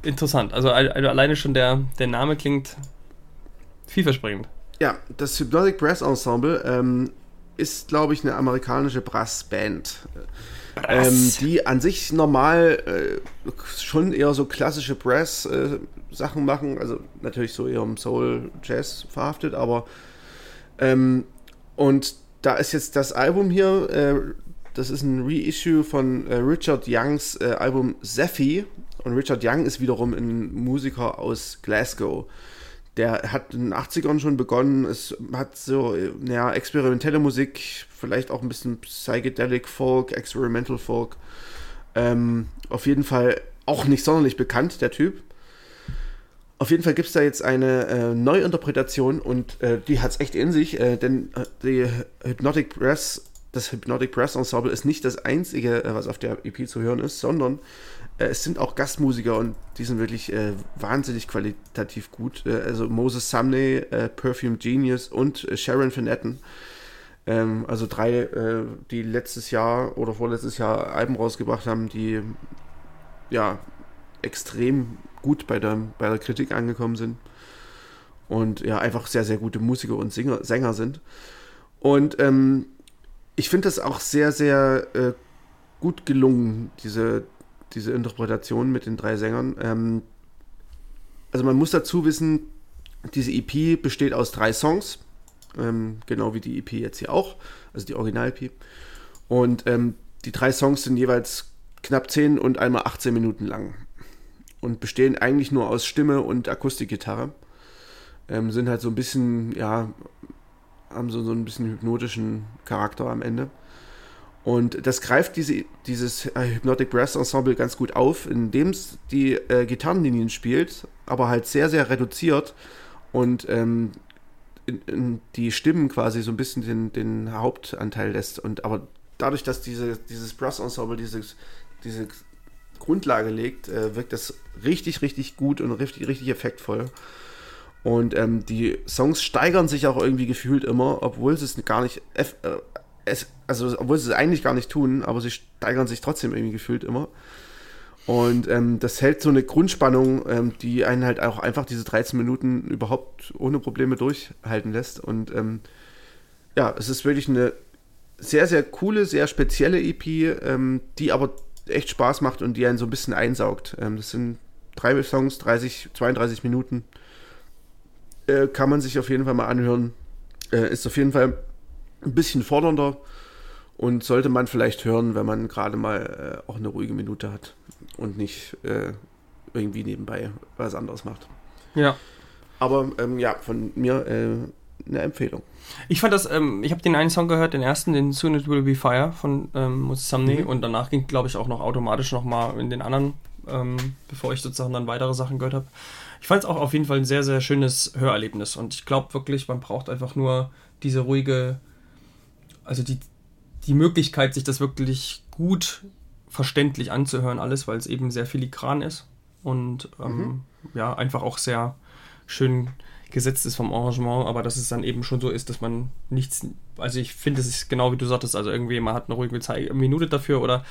interessant. Also al- also alleine schon der, der Name klingt vielversprechend. Ja, das Hypnotic Brass Ensemble ähm, ist, glaube ich, eine amerikanische Brassband. Ähm, die an sich normal äh, schon eher so klassische Brass-Sachen machen, also natürlich so eher im Soul-Jazz verhaftet, aber ähm, und da ist jetzt das Album hier, äh, das ist ein Reissue von äh, Richard Youngs äh, Album Zephy und Richard Young ist wiederum ein Musiker aus Glasgow. Der hat in den 80ern schon begonnen, es hat so, naja, experimentelle Musik, vielleicht auch ein bisschen Psychedelic Folk, Experimental Folk. Ähm, auf jeden Fall auch nicht sonderlich bekannt, der Typ. Auf jeden Fall gibt es da jetzt eine äh, Neuinterpretation und äh, die hat es echt in sich, äh, denn äh, die Hypnotic Brass, das Hypnotic Brass Ensemble ist nicht das einzige, äh, was auf der EP zu hören ist, sondern es sind auch Gastmusiker und die sind wirklich äh, wahnsinnig qualitativ gut. Äh, also Moses Sumney, äh, Perfume Genius und äh, Sharon Van. Ähm, also drei, äh, die letztes Jahr oder vorletztes Jahr Alben rausgebracht haben, die ja extrem gut bei der, bei der Kritik angekommen sind. Und ja, einfach sehr, sehr gute Musiker und Singer, Sänger sind. Und ähm, ich finde das auch sehr, sehr äh, gut gelungen, diese, diese Interpretation mit den drei Sängern. Ähm, also man muss dazu wissen, diese EP besteht aus drei Songs, ähm, genau wie die EP jetzt hier auch, also die Original-EP. Und ähm, die drei Songs sind jeweils knapp 10 und einmal 18 Minuten lang und bestehen eigentlich nur aus Stimme und Akustikgitarre. Ähm, sind halt so ein bisschen, ja, haben so, so ein bisschen hypnotischen Charakter am Ende. Und das greift diese, dieses äh, Hypnotic Brass Ensemble ganz gut auf, indem es die äh, Gitarrenlinien spielt, aber halt sehr, sehr reduziert und ähm, in, in die Stimmen quasi so ein bisschen den, den Hauptanteil lässt. Und aber dadurch, dass diese, dieses Brass Ensemble dieses, diese Grundlage legt, äh, wirkt das richtig, richtig gut und richtig, richtig effektvoll. Und ähm, die Songs steigern sich auch irgendwie gefühlt immer, obwohl sie es gar nicht, eff- äh, es, also obwohl sie es eigentlich gar nicht tun, aber sie steigern sich trotzdem irgendwie gefühlt immer. Und ähm, das hält so eine Grundspannung, ähm, die einen halt auch einfach diese 13 Minuten überhaupt ohne Probleme durchhalten lässt. Und ähm, ja, es ist wirklich eine sehr, sehr coole, sehr spezielle EP, ähm, die aber echt Spaß macht und die einen so ein bisschen einsaugt. Ähm, das sind drei Songs, 30, 32 Minuten. äh, kann man sich auf jeden Fall mal anhören. Äh, ist auf jeden Fall ein bisschen fordernder und sollte man vielleicht hören, wenn man gerade mal äh, auch eine ruhige Minute hat und nicht äh, irgendwie nebenbei was anderes macht. Ja. Aber ähm, ja, von mir äh, eine Empfehlung. Ich fand das, ähm, ich habe den einen Song gehört, den ersten, den Soon It Will Be Fire von ähm, mhm. und danach ging, glaube ich, auch noch automatisch nochmal in den anderen, ähm, bevor ich sozusagen dann weitere Sachen gehört habe. Ich fand es auch auf jeden Fall ein sehr, sehr schönes Hörerlebnis und ich glaube wirklich, man braucht einfach nur diese ruhige, also die, die Möglichkeit, sich das wirklich gut verständlich anzuhören, alles, weil es eben sehr filigran ist und ähm, mhm. ja, einfach auch sehr schön gesetzt ist vom Arrangement, aber dass es dann eben schon so ist, dass man nichts, also ich finde, es ist genau wie du sagtest, also irgendwie man hat eine ruhige Zeit, eine Minute dafür oder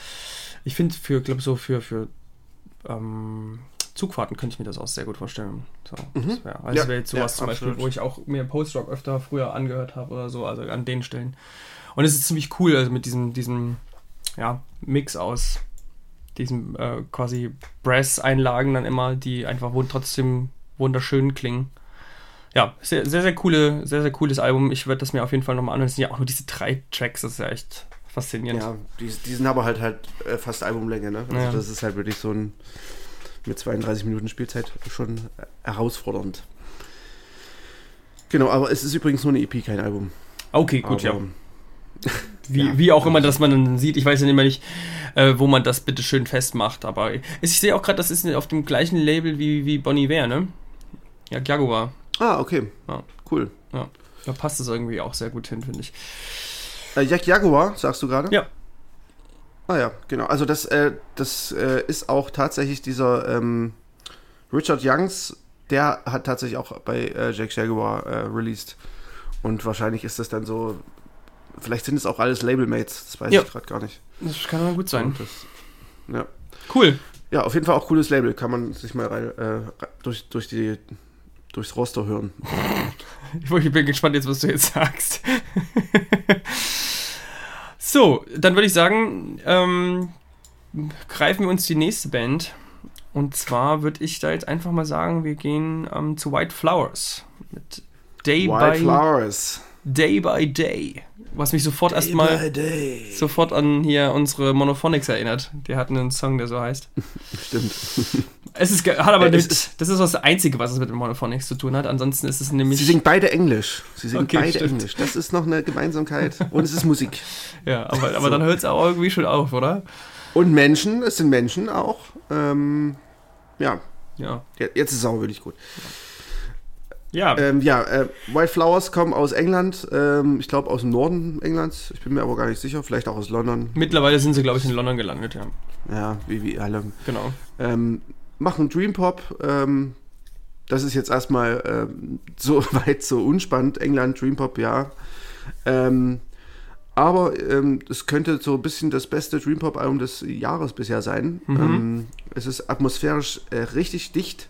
ich finde für, glaube so für, für ähm, Zugfahrten könnte ich mir das auch sehr gut vorstellen. So, mhm. das wäre also ja, wär jetzt sowas ja, zum Beispiel, wo ich auch mir Post-Rock öfter früher angehört habe oder so, also an den Stellen. Und es ist ziemlich cool, also mit diesem, diesem ja, Mix aus diesen äh, quasi Brass-Einlagen dann immer, die einfach trotzdem wunderschön klingen. Ja, sehr, sehr, sehr coole, sehr, sehr cooles Album. Ich werde das mir auf jeden Fall nochmal anhören. Es sind ja auch nur diese drei Tracks, das ist ja echt faszinierend. Ja, die, die sind aber halt halt äh, fast Albumlänge, ne? Also ja. das ist halt wirklich so ein mit 32 Minuten Spielzeit schon herausfordernd. Genau, aber es ist übrigens nur eine EP, kein Album. Okay, gut, aber, ja. Wie, ja. wie auch immer, dass man dann sieht, ich weiß ja immer nicht, äh, wo man das bitte schön festmacht, aber ich sehe auch gerade, das ist auf dem gleichen Label wie, wie Bonnie Ware, ne? Ja, Jaguar. Ah, okay. Ja. Cool. Ja, da passt es irgendwie auch sehr gut hin, finde ich. Äh, Jack Jaguar, sagst du gerade? Ja. Ah ja, genau. Also das, äh, das äh, ist auch tatsächlich dieser ähm, Richard Youngs, der hat tatsächlich auch bei äh, Jack Jaguar äh, released. Und wahrscheinlich ist das dann so, vielleicht sind es auch alles Labelmates, das weiß ja. ich gerade gar nicht. Das kann mal gut sein. Das, ja. Cool. Ja, auf jeden Fall auch cooles Label, kann man sich mal rein, äh, durch, durch die, durchs Roster hören. ich bin gespannt jetzt, was du jetzt sagst. So, dann würde ich sagen, ähm, greifen wir uns die nächste Band. Und zwar würde ich da jetzt einfach mal sagen, wir gehen ähm, zu White Flowers. Mit Day White by Flowers. Day by Day. Was mich sofort erstmal sofort an hier unsere Monophonics erinnert. Die hatten einen Song, der so heißt. Stimmt. Es ist, hat aber mit, das ist das Einzige, was es mit dem Monophonics zu tun hat. Ansonsten ist es nämlich. Sie singen beide Englisch. Sie singen okay, beide stimmt. Englisch. Das ist noch eine Gemeinsamkeit. Und es ist Musik. Ja, aber, aber so. dann hört es auch irgendwie schon auf, oder? Und Menschen, es sind Menschen auch. Ähm, ja. Ja. Jetzt ist es auch wirklich gut. Ja. Ähm, ja, äh, White Flowers kommen aus England. Ähm, ich glaube aus dem Norden Englands. Ich bin mir aber gar nicht sicher. Vielleicht auch aus London. Mittlerweile sind sie, glaube ich, in London gelandet, ja. Ja, wie, wie alle. Genau. Ähm, machen Dream Pop. Ähm, das ist jetzt erstmal ähm, so weit so unspannend. England, Dream Pop, ja. Ähm, aber ähm, es könnte so ein bisschen das beste Dream Pop Album des Jahres bisher sein. Mhm. Es ist atmosphärisch äh, richtig dicht.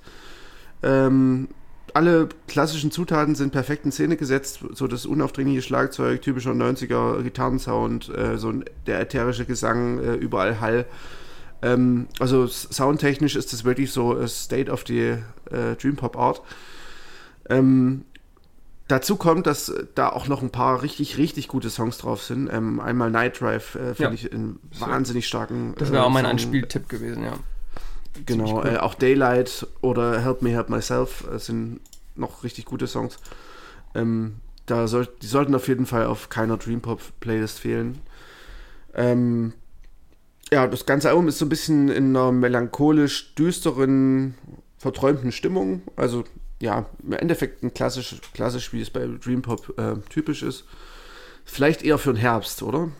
Ähm, alle klassischen Zutaten sind perfekt in Szene gesetzt. So das unaufdringliche Schlagzeug, typischer 90er Gitarrensound, äh, so der ätherische Gesang, äh, überall Hall. Ähm, also soundtechnisch ist das wirklich so a State of the äh, Dream Pop Art. Ähm, dazu kommt, dass da auch noch ein paar richtig, richtig gute Songs drauf sind. Ähm, einmal Night Drive äh, finde ja. ich einen wahnsinnig starken. Das wäre auch mein äh, Anspieltipp gewesen, ja. Genau, cool. äh, auch Daylight oder Help Me Help Myself äh, sind noch richtig gute Songs. Ähm, da soll, die sollten auf jeden Fall auf keiner Dream Pop Playlist fehlen. Ähm, ja, das ganze Album ist so ein bisschen in einer melancholisch düsteren, verträumten Stimmung. Also ja, im Endeffekt ein klassisch, klassisch wie es bei Dream Pop äh, typisch ist. Vielleicht eher für den Herbst, oder?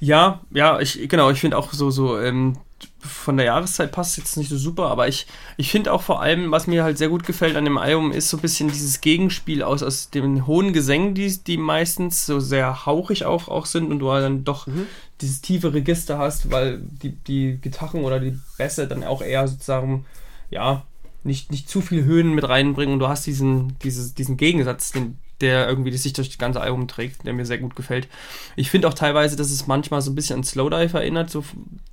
Ja, ja, ich genau, ich finde auch so so ähm, von der Jahreszeit passt jetzt nicht so super, aber ich, ich finde auch vor allem, was mir halt sehr gut gefällt an dem Album, ist so ein bisschen dieses Gegenspiel aus, aus den hohen Gesängen, die, die meistens so sehr hauchig auch, auch sind und du halt dann doch mhm. dieses tiefe Register hast, weil die, die Gitarren oder die Bässe dann auch eher sozusagen, ja, nicht, nicht zu viel Höhen mit reinbringen und du hast diesen, dieses, diesen Gegensatz, den, der irgendwie sich durch das ganze Album trägt, der mir sehr gut gefällt. Ich finde auch teilweise, dass es manchmal so ein bisschen an Slowdive erinnert, so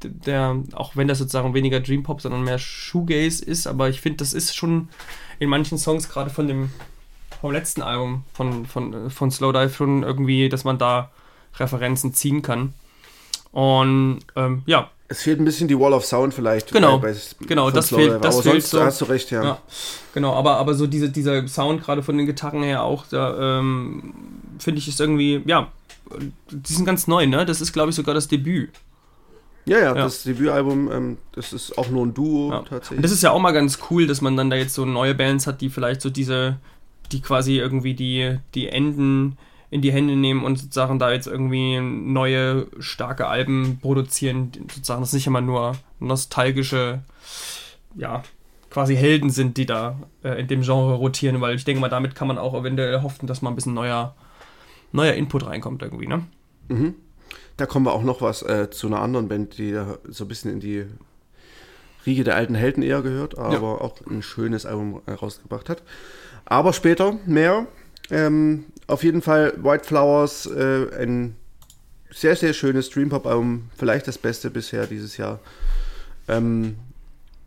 der, auch wenn das sozusagen weniger Dream Pop, sondern mehr Shoegaze ist, aber ich finde, das ist schon in manchen Songs, gerade von dem vom letzten Album von, von, von Slowdive schon irgendwie, dass man da Referenzen ziehen kann. Und ähm, ja. Es fehlt ein bisschen die Wall of Sound vielleicht. Genau, bei, genau das fehlt. Das aber fehlt sonst so. hast du recht, ja. ja. Genau, aber, aber so diese, dieser Sound gerade von den Gitarren her auch, da ähm, finde ich ist irgendwie, ja, die sind ganz neu, ne? Das ist, glaube ich, sogar das Debüt. Ja, ja, ja, das Debütalbum, ähm, das ist auch nur ein Duo ja. tatsächlich. Und das ist ja auch mal ganz cool, dass man dann da jetzt so neue Bands hat, die vielleicht so diese, die quasi irgendwie die, die Enden in die Hände nehmen und sozusagen da jetzt irgendwie neue, starke Alben produzieren. Sozusagen, das nicht immer nur nostalgische, ja, quasi Helden sind, die da äh, in dem Genre rotieren, weil ich denke mal, damit kann man auch eventuell hoffen, dass mal ein bisschen neuer, neuer Input reinkommt irgendwie, ne? Mhm. Da kommen wir auch noch was äh, zu einer anderen Band, die da so ein bisschen in die Riege der alten Helden eher gehört, aber ja. auch ein schönes Album äh, rausgebracht hat. Aber später mehr. Ähm, auf jeden Fall White Flowers, äh, ein sehr, sehr schönes Dream-Pop-Album, vielleicht das beste bisher dieses Jahr. Ähm,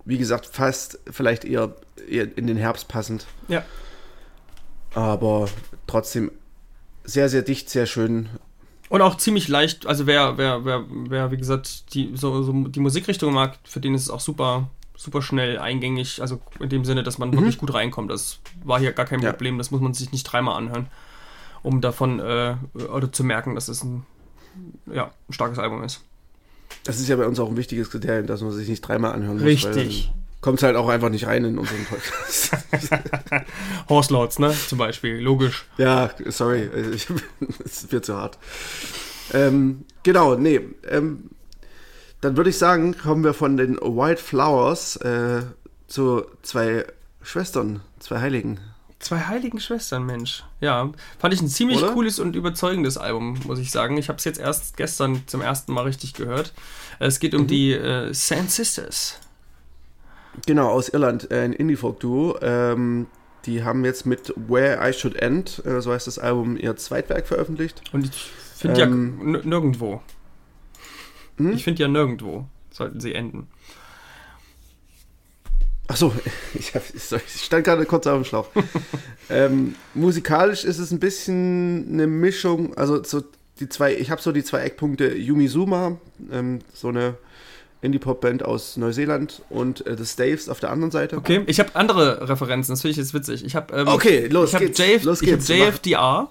wie gesagt, fast vielleicht eher, eher in den Herbst passend. Ja. Aber trotzdem sehr, sehr dicht, sehr schön. Und auch ziemlich leicht, also wer, wer, wer, wer wie gesagt, die, so, so die Musikrichtung mag, für den ist es auch super super schnell eingängig, also in dem Sinne, dass man mhm. wirklich gut reinkommt. Das war hier gar kein ja. Problem, das muss man sich nicht dreimal anhören, um davon äh, oder zu merken, dass es ein, ja, ein starkes Album ist. Das ist ja bei uns auch ein wichtiges Kriterium, dass man sich nicht dreimal anhören muss. Richtig. Kommt halt auch einfach nicht rein in unseren Podcast. Horse Lords, ne? Zum Beispiel, logisch. Ja, sorry, es wird zu hart. Ähm, genau, nee. Ähm, dann würde ich sagen, kommen wir von den White Flowers äh, zu zwei Schwestern, zwei Heiligen. Zwei heiligen Schwestern, Mensch. Ja, fand ich ein ziemlich Oder? cooles und überzeugendes Album, muss ich sagen. Ich habe es jetzt erst gestern zum ersten Mal richtig gehört. Es geht um mhm. die äh, Sand Sisters. Genau, aus Irland, äh, ein Indie-Folk-Duo. Ähm, die haben jetzt mit Where I Should End, äh, so heißt das Album, ihr Zweitwerk veröffentlicht. Und ich finde ähm, ja nirgendwo. Hm? Ich finde ja nirgendwo sollten sie enden. Achso, ich, ich stand gerade kurz auf dem Schlauch. ähm, musikalisch ist es ein bisschen eine Mischung, also so die zwei, ich habe so die zwei Eckpunkte Yumi Suma, ähm, so eine Indie-Pop-Band aus Neuseeland und äh, The Staves auf der anderen Seite. Okay, ich habe andere Referenzen, das finde ich jetzt witzig. Ich habe ähm, okay, los ich geht's. JF, los geht's. Ich hab JFDR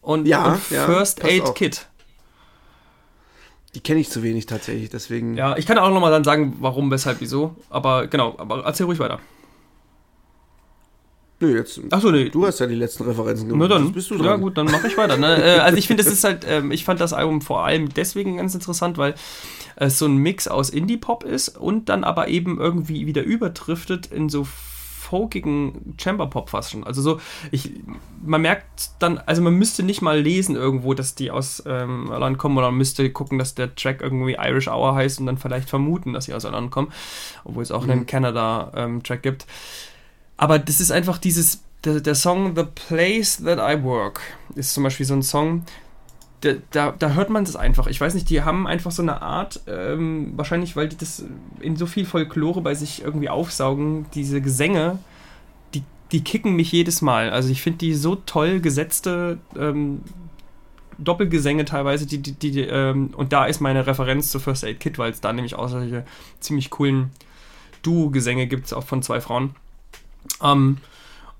und, ja, und First ja, Aid Kit. Die kenne ich zu wenig tatsächlich, deswegen. Ja, ich kann auch nochmal dann sagen, warum, weshalb, wieso. Aber genau, aber erzähl ruhig weiter. Nö, jetzt. Achso, nee. Du hast ja die letzten Referenzen gemacht. Na dann, bist du dran. Ja, gut, dann mache ich weiter. Ne? Äh, also, ich finde, das ist halt, ähm, ich fand das Album vor allem deswegen ganz interessant, weil es so ein Mix aus Indie-Pop ist und dann aber eben irgendwie wieder überdriftet in so folkigen Chamber-Pop fast schon. Also so, ich, man merkt dann, also man müsste nicht mal lesen irgendwo, dass die aus ähm, Irland kommen, oder man müsste gucken, dass der Track irgendwie Irish Hour heißt und dann vielleicht vermuten, dass sie aus Irland kommen, obwohl es auch mhm. einen Canada-Track ähm, gibt. Aber das ist einfach dieses, der, der Song The Place That I Work ist zum Beispiel so ein Song, da, da, hört man es einfach. Ich weiß nicht, die haben einfach so eine Art, ähm, wahrscheinlich, weil die das in so viel Folklore bei sich irgendwie aufsaugen, diese Gesänge, die, die kicken mich jedes Mal. Also ich finde die so toll gesetzte ähm, Doppelgesänge teilweise, die, die, die, ähm, und da ist meine Referenz zu First Aid Kit, weil es da nämlich auch solche ziemlich coolen Duo-Gesänge gibt, auch von zwei Frauen. Ähm,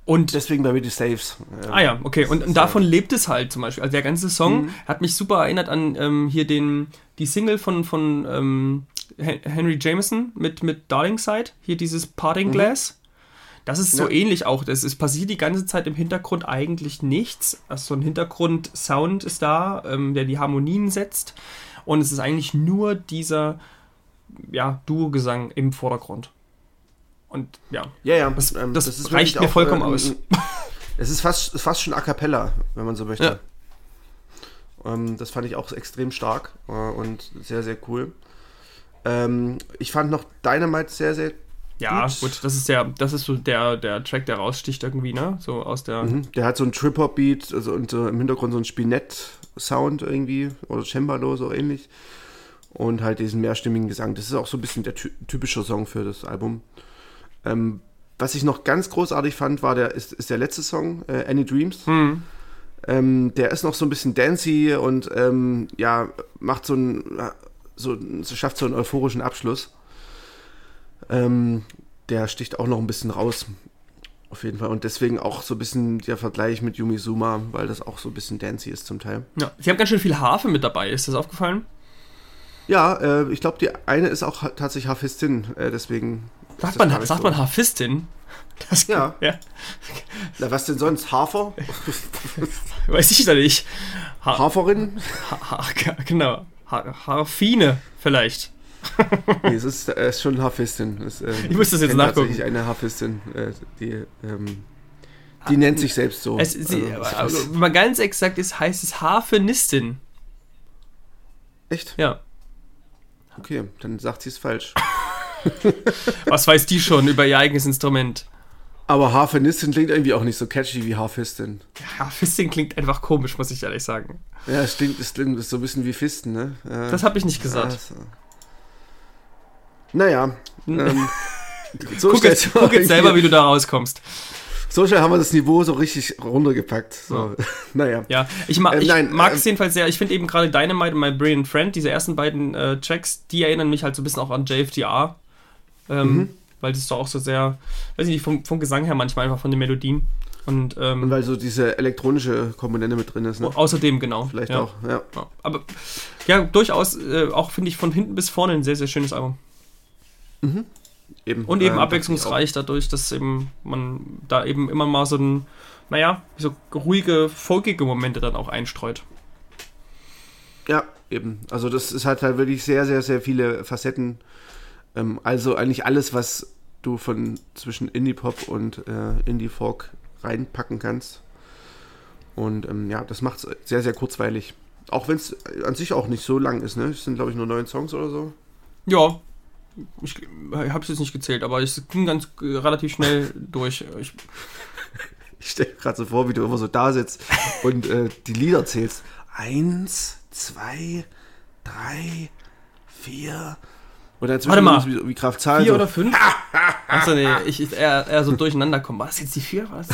und deswegen bei mir die Saves. ah ja, okay. Und, und, davon lebt es halt zum Beispiel. Also der ganze Song mhm. hat mich super erinnert an ähm, hier den die Single von von ähm, Henry Jameson mit mit Darling Side. Hier dieses Parting mhm. Glass. Mhm. Das ist so ja. ähnlich auch. Das ist passiert die ganze Zeit im Hintergrund eigentlich nichts. Also so ein Hintergrund-Sound ist da, ähm, der die Harmonien setzt. Und es ist eigentlich nur dieser ja, Duo-Gesang im Vordergrund. Und ja, ja, ja. Das, ähm, das, das reicht mir auch, vollkommen ähm, aus. Es ist fast, fast schon a cappella, wenn man so möchte. Ja. Ähm, das fand ich auch extrem stark äh, und sehr, sehr cool. Ähm, ich fand noch Dynamite sehr, sehr ja, gut. gut, das ist der, das ist so der, der Track, der raussticht irgendwie, ne? So aus der. Mhm, der hat so einen Trip-Hop-Beat, also und so im Hintergrund so einen Spinett-Sound irgendwie oder Cembalo, so ähnlich. Und halt diesen mehrstimmigen Gesang. Das ist auch so ein bisschen der typische Song für das Album. Ähm, was ich noch ganz großartig fand, war der, ist, ist der letzte Song, äh, Any Dreams. Mhm. Ähm, der ist noch so ein bisschen dancy und ähm, ja, macht so ein, so, schafft so einen euphorischen Abschluss. Ähm, der sticht auch noch ein bisschen raus. Auf jeden Fall. Und deswegen auch so ein bisschen der Vergleich mit Yumi Suma, weil das auch so ein bisschen dancy ist zum Teil. Ja, sie haben ganz schön viel Harfe mit dabei. Ist das aufgefallen? Ja, äh, ich glaube, die eine ist auch tatsächlich Harfistin. Äh, deswegen. Sagt man, sagt so. man Harfistin? Das, ja. ja. Na, was denn sonst? Hafer? Weiß ich da nicht. Ha Haferin? Ha ha genau. Harfine vielleicht nee, es ist, äh, schon Hafistin. Es, äh, ich muss das jetzt nachgucken. Tatsächlich eine Hafistin, äh, die, ähm, die nennt sich selbst so. Es, sie, also, also, wenn man ganz exakt ist, heißt es Hafenistin. Echt? Ja. Okay, dann sagt sie es falsch. Was weiß die schon über ihr eigenes Instrument? Aber Harfenistin klingt irgendwie auch nicht so catchy wie Harfistin. Ja, Harfistin klingt einfach komisch, muss ich ehrlich sagen. Ja, es klingt, es klingt so ein bisschen wie Fisten, ne? Äh, das habe ich nicht gesagt. Ja, so. Naja. Ähm, so guck, jetzt, guck jetzt selber, wie du da rauskommst. So schnell haben wir das Niveau so richtig runtergepackt. So. Ja. naja. Ja, ich, ma äh, ich mag es äh, jedenfalls sehr. Ich finde eben gerade Dynamite und My Brilliant Friend, diese ersten beiden äh, Tracks, die erinnern mich halt so ein bisschen auch an JFDR. Ähm, mhm. Weil das doch auch so sehr, weiß ich nicht, vom, vom Gesang her manchmal einfach von den Melodien. Und, ähm, und, weil so diese elektronische Komponente mit drin ist. Ne? Außerdem, genau. Vielleicht ja. auch, ja. ja. Aber ja, durchaus äh, auch, finde ich, von hinten bis vorne ein sehr, sehr schönes Album. Mhm. Eben, und eben äh, abwechslungsreich dadurch, dass eben man da eben immer mal so ein, naja, so ruhige, folgige Momente dann auch einstreut. Ja, eben. Also das ist halt, halt wirklich sehr, sehr, sehr viele Facetten. Ähm, also eigentlich alles, was du von zwischen Indie-Pop und äh, Indie-Folk reinpacken kannst. Und ähm, ja, das macht es sehr, sehr kurzweilig. Auch wenn es an sich auch nicht so lang ist, ne? Es sind, glaube ich, nur neun Songs oder so. Ja, ich habe es jetzt nicht gezählt, aber es ging ganz äh, relativ schnell durch. Ich, ich stelle mir gerade so vor, wie du immer so da sitzt und äh, die Lieder zählst. Eins, zwei, drei, vier. Dann Warte mal, wie, wie Kraftzahl. Vier so. oder fünf? Achso, nee, ich, ich eher, eher so durcheinander kommen. War das jetzt die vier? Was?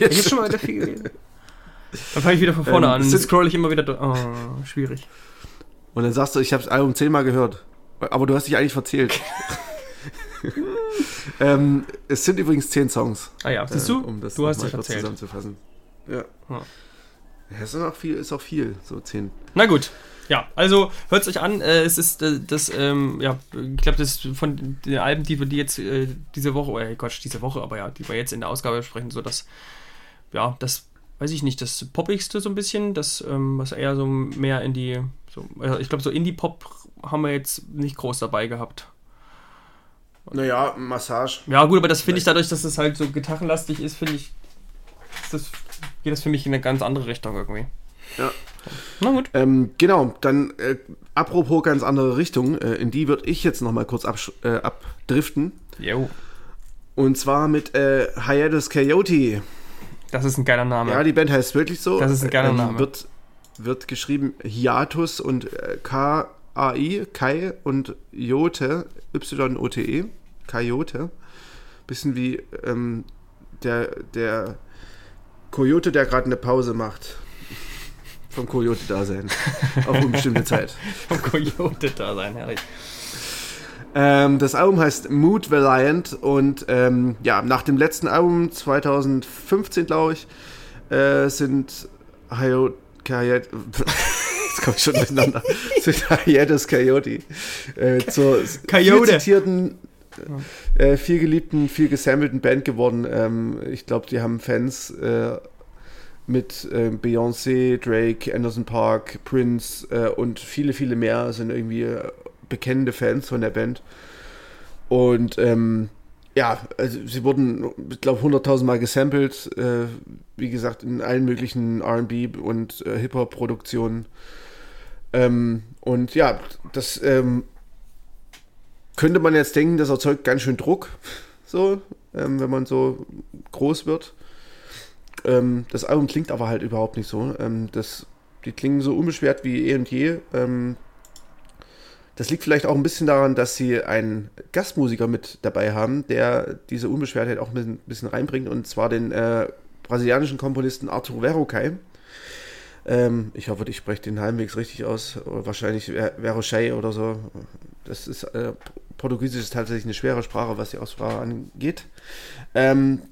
ich hab schon mal wieder vier gelesen. Dann fange ich wieder von vorne ähm, an. Dann scroll ich immer wieder durch. Oh, schwierig. Und dann sagst du, ich habe das Album zehnmal gehört. Aber du hast dich eigentlich verzählt. ähm, es sind übrigens zehn Songs. Ah ja, siehst du? Äh, um das du hast dich erzählt. zusammenzufassen. Ja. Hm. ja. ist auch viel, ist auch viel, so zehn. Na gut. Ja, also hört es euch an. Äh, es ist äh, das, ähm, ja, ich glaube, das ist von den Alben, die wir die jetzt äh, diese Woche, oder oh, Gott, diese Woche, aber ja, die wir jetzt in der Ausgabe sprechen, so das, ja, das, weiß ich nicht, das Poppigste so ein bisschen, das, ähm, was eher so mehr in die, so, also ich glaube, so Indie-Pop haben wir jetzt nicht groß dabei gehabt. Naja, Massage. Ja, gut, aber das finde ich dadurch, dass es halt so gitarrenlastig ist, finde ich, das, geht das für mich in eine ganz andere Richtung irgendwie. Ja. Na gut. Ähm, genau, dann äh, apropos ganz andere Richtung, äh, in die würde ich jetzt nochmal kurz äh, abdriften. Jo. Und zwar mit äh, Hiatus Coyote. Das ist ein geiler Name. Ja, die Band heißt wirklich so. Das ist ein geiler ähm, Name. Wird, wird geschrieben Hiatus und äh, K AI, Kai und Jote, Y-O-T-E, Coyote. Bisschen wie ähm, der, der Coyote, der gerade eine Pause macht. Vom Coyote-Dasein. Auf unbestimmte Zeit. Vom Coyote-Dasein, herrlich. Ähm, das Album heißt Mood Valiant und ähm, ja, nach dem letzten Album 2015, glaube ich, äh, sind Hayot, jetzt komme ich schon durcheinander, zu Hiatus Coyote. Äh, zur Coyote. viel zitierten, äh, viel geliebten, viel gesammelten Band geworden. Ähm, ich glaube, die haben Fans äh, mit äh, Beyoncé, Drake, Anderson Park, Prince äh, und viele, viele mehr sind irgendwie äh, bekennende Fans von der Band. Und ähm, ja, also sie wurden, ich glaube, 100.000 Mal gesampelt. Äh, wie gesagt, in allen möglichen RB und äh, Hip-Hop-Produktionen. Ähm, und ja, das ähm, könnte man jetzt denken, das erzeugt ganz schön Druck, so, ähm, wenn man so groß wird. Ähm, das Album klingt aber halt überhaupt nicht so. Ähm, das, die klingen so unbeschwert wie eh und je. Ähm, das liegt vielleicht auch ein bisschen daran, dass sie einen Gastmusiker mit dabei haben, der diese Unbeschwertheit auch ein bisschen reinbringt, und zwar den äh, brasilianischen Komponisten Arthur Verocai. Ähm, ich hoffe, ich spreche den halbwegs richtig aus. Wahrscheinlich Verocai oder so. Das ist äh, Portugiesisch ist tatsächlich eine schwere Sprache, was die Aussprache angeht. Ähm,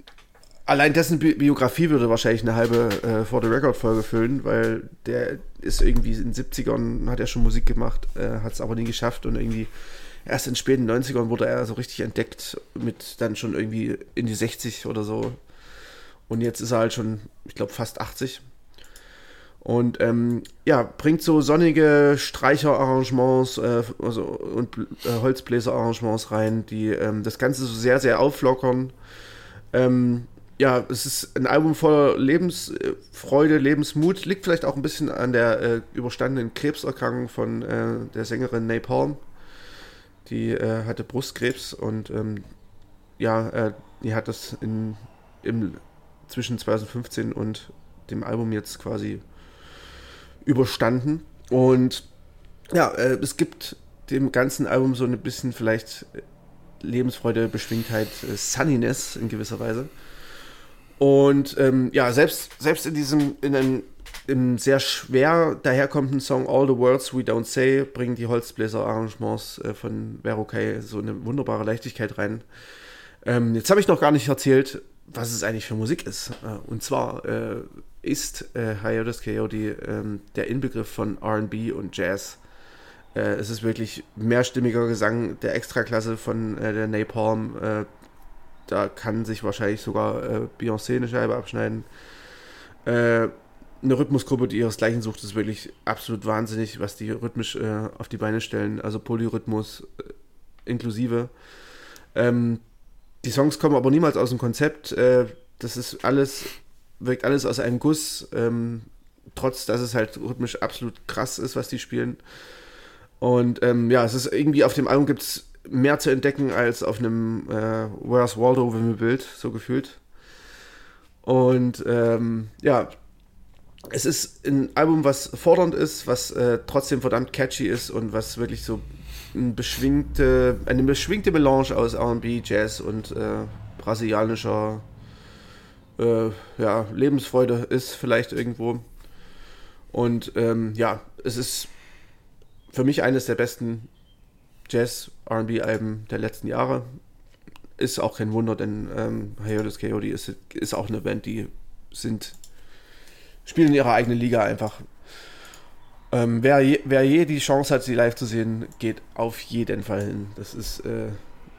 allein dessen Bi Biografie würde wahrscheinlich eine halbe äh, For the Record Folge füllen, weil der ist irgendwie in den 70ern, hat er schon Musik gemacht, äh, hat es aber nie geschafft und irgendwie erst in den späten 90ern wurde er so richtig entdeckt, mit dann schon irgendwie in die 60 oder so. Und jetzt ist er halt schon, ich glaube, fast 80. Und ähm, ja, bringt so sonnige Streicherarrangements äh, also, und äh, Holzbläserarrangements rein, die ähm, das Ganze so sehr, sehr auflockern. Ähm, ja, es ist ein Album voller Lebensfreude, Lebensmut. Liegt vielleicht auch ein bisschen an der äh, überstandenen Krebserkrankung von äh, der Sängerin Napalm. Die äh, hatte Brustkrebs und ähm, ja, äh, die hat das in, im, zwischen 2015 und dem Album jetzt quasi überstanden. Und ja, äh, es gibt dem ganzen Album so ein bisschen vielleicht Lebensfreude, Beschwingtheit, äh, Sunniness in gewisser Weise. Und ähm, ja, selbst, selbst in diesem, in einem, im sehr schwer daherkommenden Song All the Words We Don't Say bringen die Holzbläser-Arrangements äh, von Verokay so eine wunderbare Leichtigkeit rein. Ähm, jetzt habe ich noch gar nicht erzählt, was es eigentlich für Musik ist. Äh, und zwar äh, ist äh, Hiatus Coyote ähm, der Inbegriff von RB und Jazz. Äh, es ist wirklich mehrstimmiger Gesang der Extraklasse von äh, der Napalm. Äh, da kann sich wahrscheinlich sogar äh, Beyoncé eine Scheibe abschneiden. Äh, eine Rhythmusgruppe, die ihresgleichen sucht, ist wirklich absolut wahnsinnig, was die rhythmisch äh, auf die Beine stellen. Also Polyrhythmus inklusive. Ähm, die Songs kommen aber niemals aus dem Konzept. das ist alles wirkt alles aus einem Guss, ähm, trotz dass es halt rhythmisch absolut krass ist, was die spielen. Und ähm, ja, es ist irgendwie auf dem Album gibt es mehr zu entdecken als auf einem äh, Where's Waldo Bild, so gefühlt. Und ähm, ja, es ist ein Album, was fordernd ist, was äh, trotzdem verdammt catchy ist und was wirklich so ein beschwingte, eine beschwingte Melange aus RB, Jazz und äh, brasilianischer äh, ja, Lebensfreude ist vielleicht irgendwo. Und ähm, ja, es ist für mich eines der besten Jazz-RB-Alben der letzten Jahre. Ist auch kein Wunder, denn ähm, Hiatus Coyote ist, ist auch eine Band, die sind, spielen in ihrer eigenen Liga einfach. Ähm, wer, je, wer je die Chance hat, sie live zu sehen, geht auf jeden Fall hin. Das ist äh,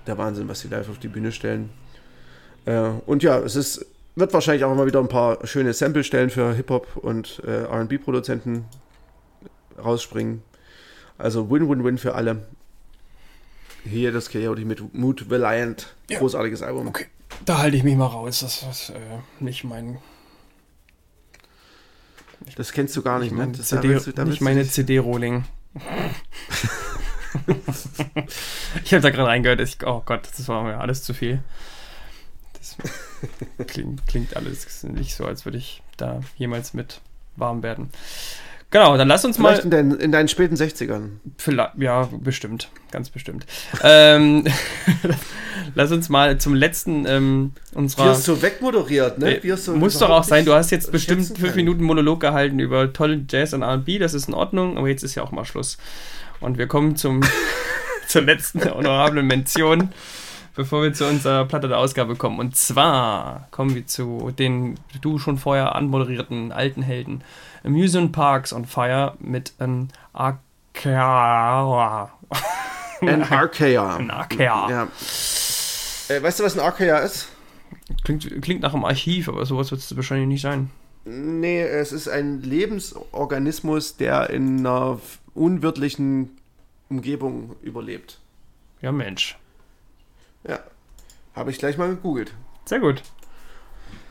der Wahnsinn, was sie live auf die Bühne stellen. Äh, und ja, es ist wird wahrscheinlich auch immer wieder ein paar schöne Sample-Stellen für Hip-Hop und äh, RB-Produzenten rausspringen. Also Win-Win-Win für alle. Hier das Coyote mit Mood Valiant. Ja. Großartiges Album. Okay. Da halte ich mich mal raus. Das ist äh, nicht mein. Das kennst du gar nicht, ne? Das CD, du, nicht meine CD-Rolling. ich habe da gerade reingehört. Ich, oh Gott, das war mir alles zu viel. Das klingt, klingt alles nicht so, als würde ich da jemals mit warm werden. Genau, dann lass uns Vielleicht mal. In, dein, in deinen späten 60ern. Ja, bestimmt. Ganz bestimmt. ähm, lass uns mal zum letzten ähm, unserer. Wirst du wegmoderiert, ne? Wirst du muss doch auch sein. Du hast jetzt bestimmt fünf Minuten Monolog gehalten über tolle Jazz und RB. Das ist in Ordnung. Aber jetzt ist ja auch mal Schluss. Und wir kommen zum, zur letzten honorablen Mention bevor wir zu unserer Platte der Ausgabe kommen. Und zwar kommen wir zu den du schon vorher anmoderierten alten Helden. Amusement Parks on Fire mit einem Arkea. Ein Arkea. Ein Arkea. Ja. Äh, weißt du, was ein Arkea ist? Klingt, klingt nach einem Archiv, aber sowas wird es wahrscheinlich nicht sein. Nee, es ist ein Lebensorganismus, der in einer unwirtlichen Umgebung überlebt. Ja, Mensch. Ja. Habe ich gleich mal gegoogelt. Sehr gut.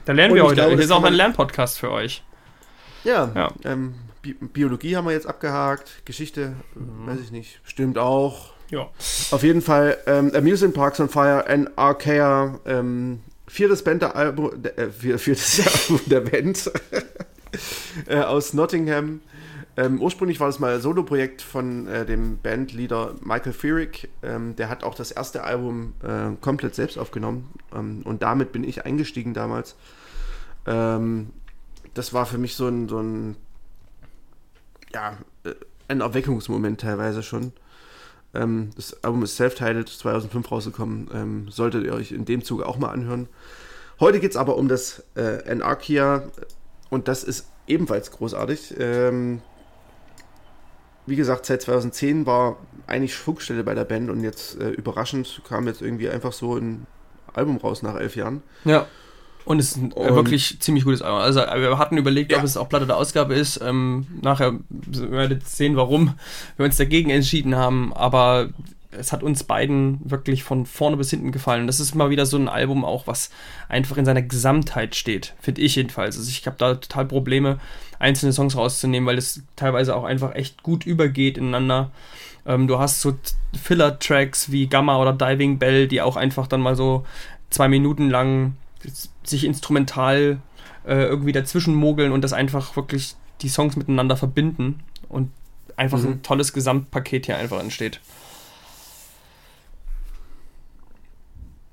Da lernen Und wir heute. Glaube, das ist auch ein Lernpodcast für euch. Ja. ja. Ähm, Bi Biologie haben wir jetzt abgehakt. Geschichte, mhm. weiß ich nicht. Stimmt auch. Ja. Auf jeden Fall ähm, Amusement Parks on Fire and Archaea. Ähm, viertes Band-Album, äh, viertes Album der Band äh, aus Nottingham. Ähm, ursprünglich war das mal ein Solo-Projekt von äh, dem Bandleader Michael Feerick. Ähm, der hat auch das erste Album äh, komplett selbst aufgenommen. Ähm, und damit bin ich eingestiegen damals. Das war für mich so ein, so ein, ja, äh, ein Erweckungsmoment teilweise schon. Ähm, das Album ist self-titled, 2005 rausgekommen. Ähm, solltet ihr euch in dem Zuge auch mal anhören. Heute geht es aber um das äh, Anarchia und das ist ebenfalls großartig. Ähm, wie gesagt, seit 2010 war eigentlich Funkstelle bei der Band und jetzt äh, überraschend kam jetzt irgendwie einfach so ein Album raus nach elf Jahren. Ja. Und es ist ein und, wirklich ziemlich gutes Album. Also wir hatten überlegt, ja. ob es auch Platte der Ausgabe ist. Ähm, nachher werdet ihr sehen, warum wir uns dagegen entschieden haben. Aber es hat uns beiden wirklich von vorne bis hinten gefallen. Und das ist mal wieder so ein Album auch, was einfach in seiner Gesamtheit steht, finde ich jedenfalls. Also ich habe da total Probleme, einzelne Songs rauszunehmen, weil es teilweise auch einfach echt gut übergeht ineinander. Ähm, du hast so Filler-Tracks wie Gamma oder Diving Bell, die auch einfach dann mal so zwei Minuten lang sich instrumental äh, irgendwie dazwischen mogeln und das einfach wirklich die Songs miteinander verbinden und einfach mhm. ein tolles Gesamtpaket hier einfach entsteht.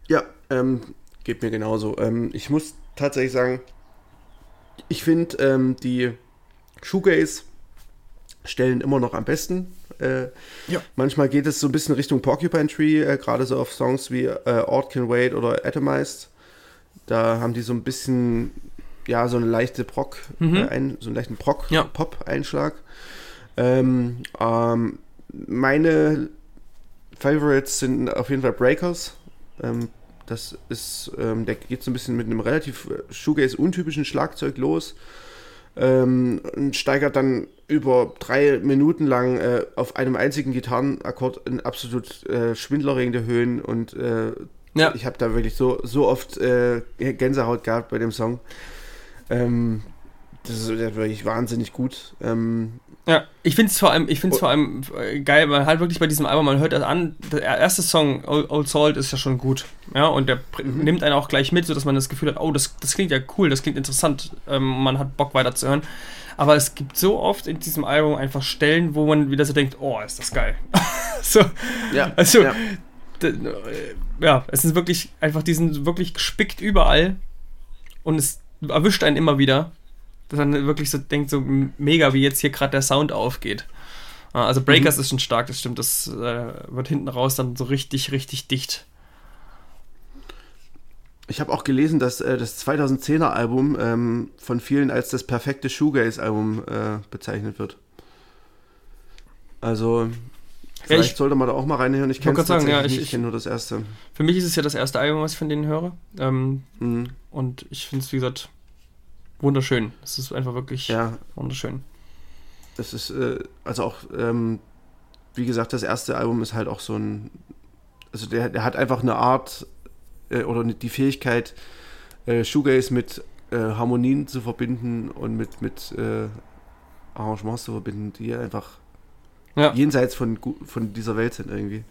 Ja, ähm, geht mir genauso. Ähm, ich muss tatsächlich sagen, ich finde ähm, die Shoegaze stellen immer noch am besten. Äh, ja. Manchmal geht es so ein bisschen Richtung Porcupine Tree, äh, gerade so auf Songs wie äh, Ort Can Wait oder Atomized. Da haben die so ein bisschen, ja, so eine leichte Proc, mhm. äh, ein, so einen leichten Proc, ja. Pop-Einschlag. Ähm, ähm, meine Favorites sind auf jeden Fall Breakers. Ähm, das ist, ähm, der geht so ein bisschen mit einem relativ äh, Shoegaze-untypischen Schlagzeug los ähm, und steigert dann über drei Minuten lang äh, auf einem einzigen Gitarrenakkord in absolut äh, schwindlerregende Höhen und äh, ja. ich habe da wirklich so, so oft äh, Gänsehaut gehabt bei dem Song. Ähm, das ist wirklich wahnsinnig gut. Ähm, ja, ich finde es vor allem, ich find's vor allem äh, geil, weil halt wirklich bei diesem Album, man hört das an, der erste Song, Old Salt, ist ja schon gut. Ja, und der mhm. nimmt einen auch gleich mit, sodass man das Gefühl hat, oh, das, das klingt ja cool, das klingt interessant, ähm, man hat Bock weiterzuhören. Aber es gibt so oft in diesem Album einfach Stellen, wo man wieder so denkt, oh, ist das geil. so, ja, also, ja. Ja, es ist wirklich einfach, die sind wirklich gespickt überall und es erwischt einen immer wieder dass man wirklich so denkt, so mega, wie jetzt hier gerade der Sound aufgeht. Also Breakers mhm. ist schon stark, das stimmt. Das äh, wird hinten raus dann so richtig, richtig dicht. Ich habe auch gelesen, dass äh, das 2010er Album ähm, von vielen als das perfekte Shoegaze-Album äh, bezeichnet wird. Also, vielleicht ich, sollte man da auch mal reinhören. Ich kenne es ja, ich, ich kenne nur das erste. Für mich ist es ja das erste Album, was ich von denen höre. Ähm, mhm. Und ich finde es, wie gesagt, wunderschön. Es ist einfach wirklich ja. wunderschön. Es ist, äh, also auch, ähm, wie gesagt, das erste Album ist halt auch so ein, also der, der hat einfach eine Art äh, oder die Fähigkeit, äh, Shoegaze mit äh, Harmonien zu verbinden und mit, mit äh, Arrangements zu verbinden, die einfach ja. jenseits von, von dieser Welt sind irgendwie.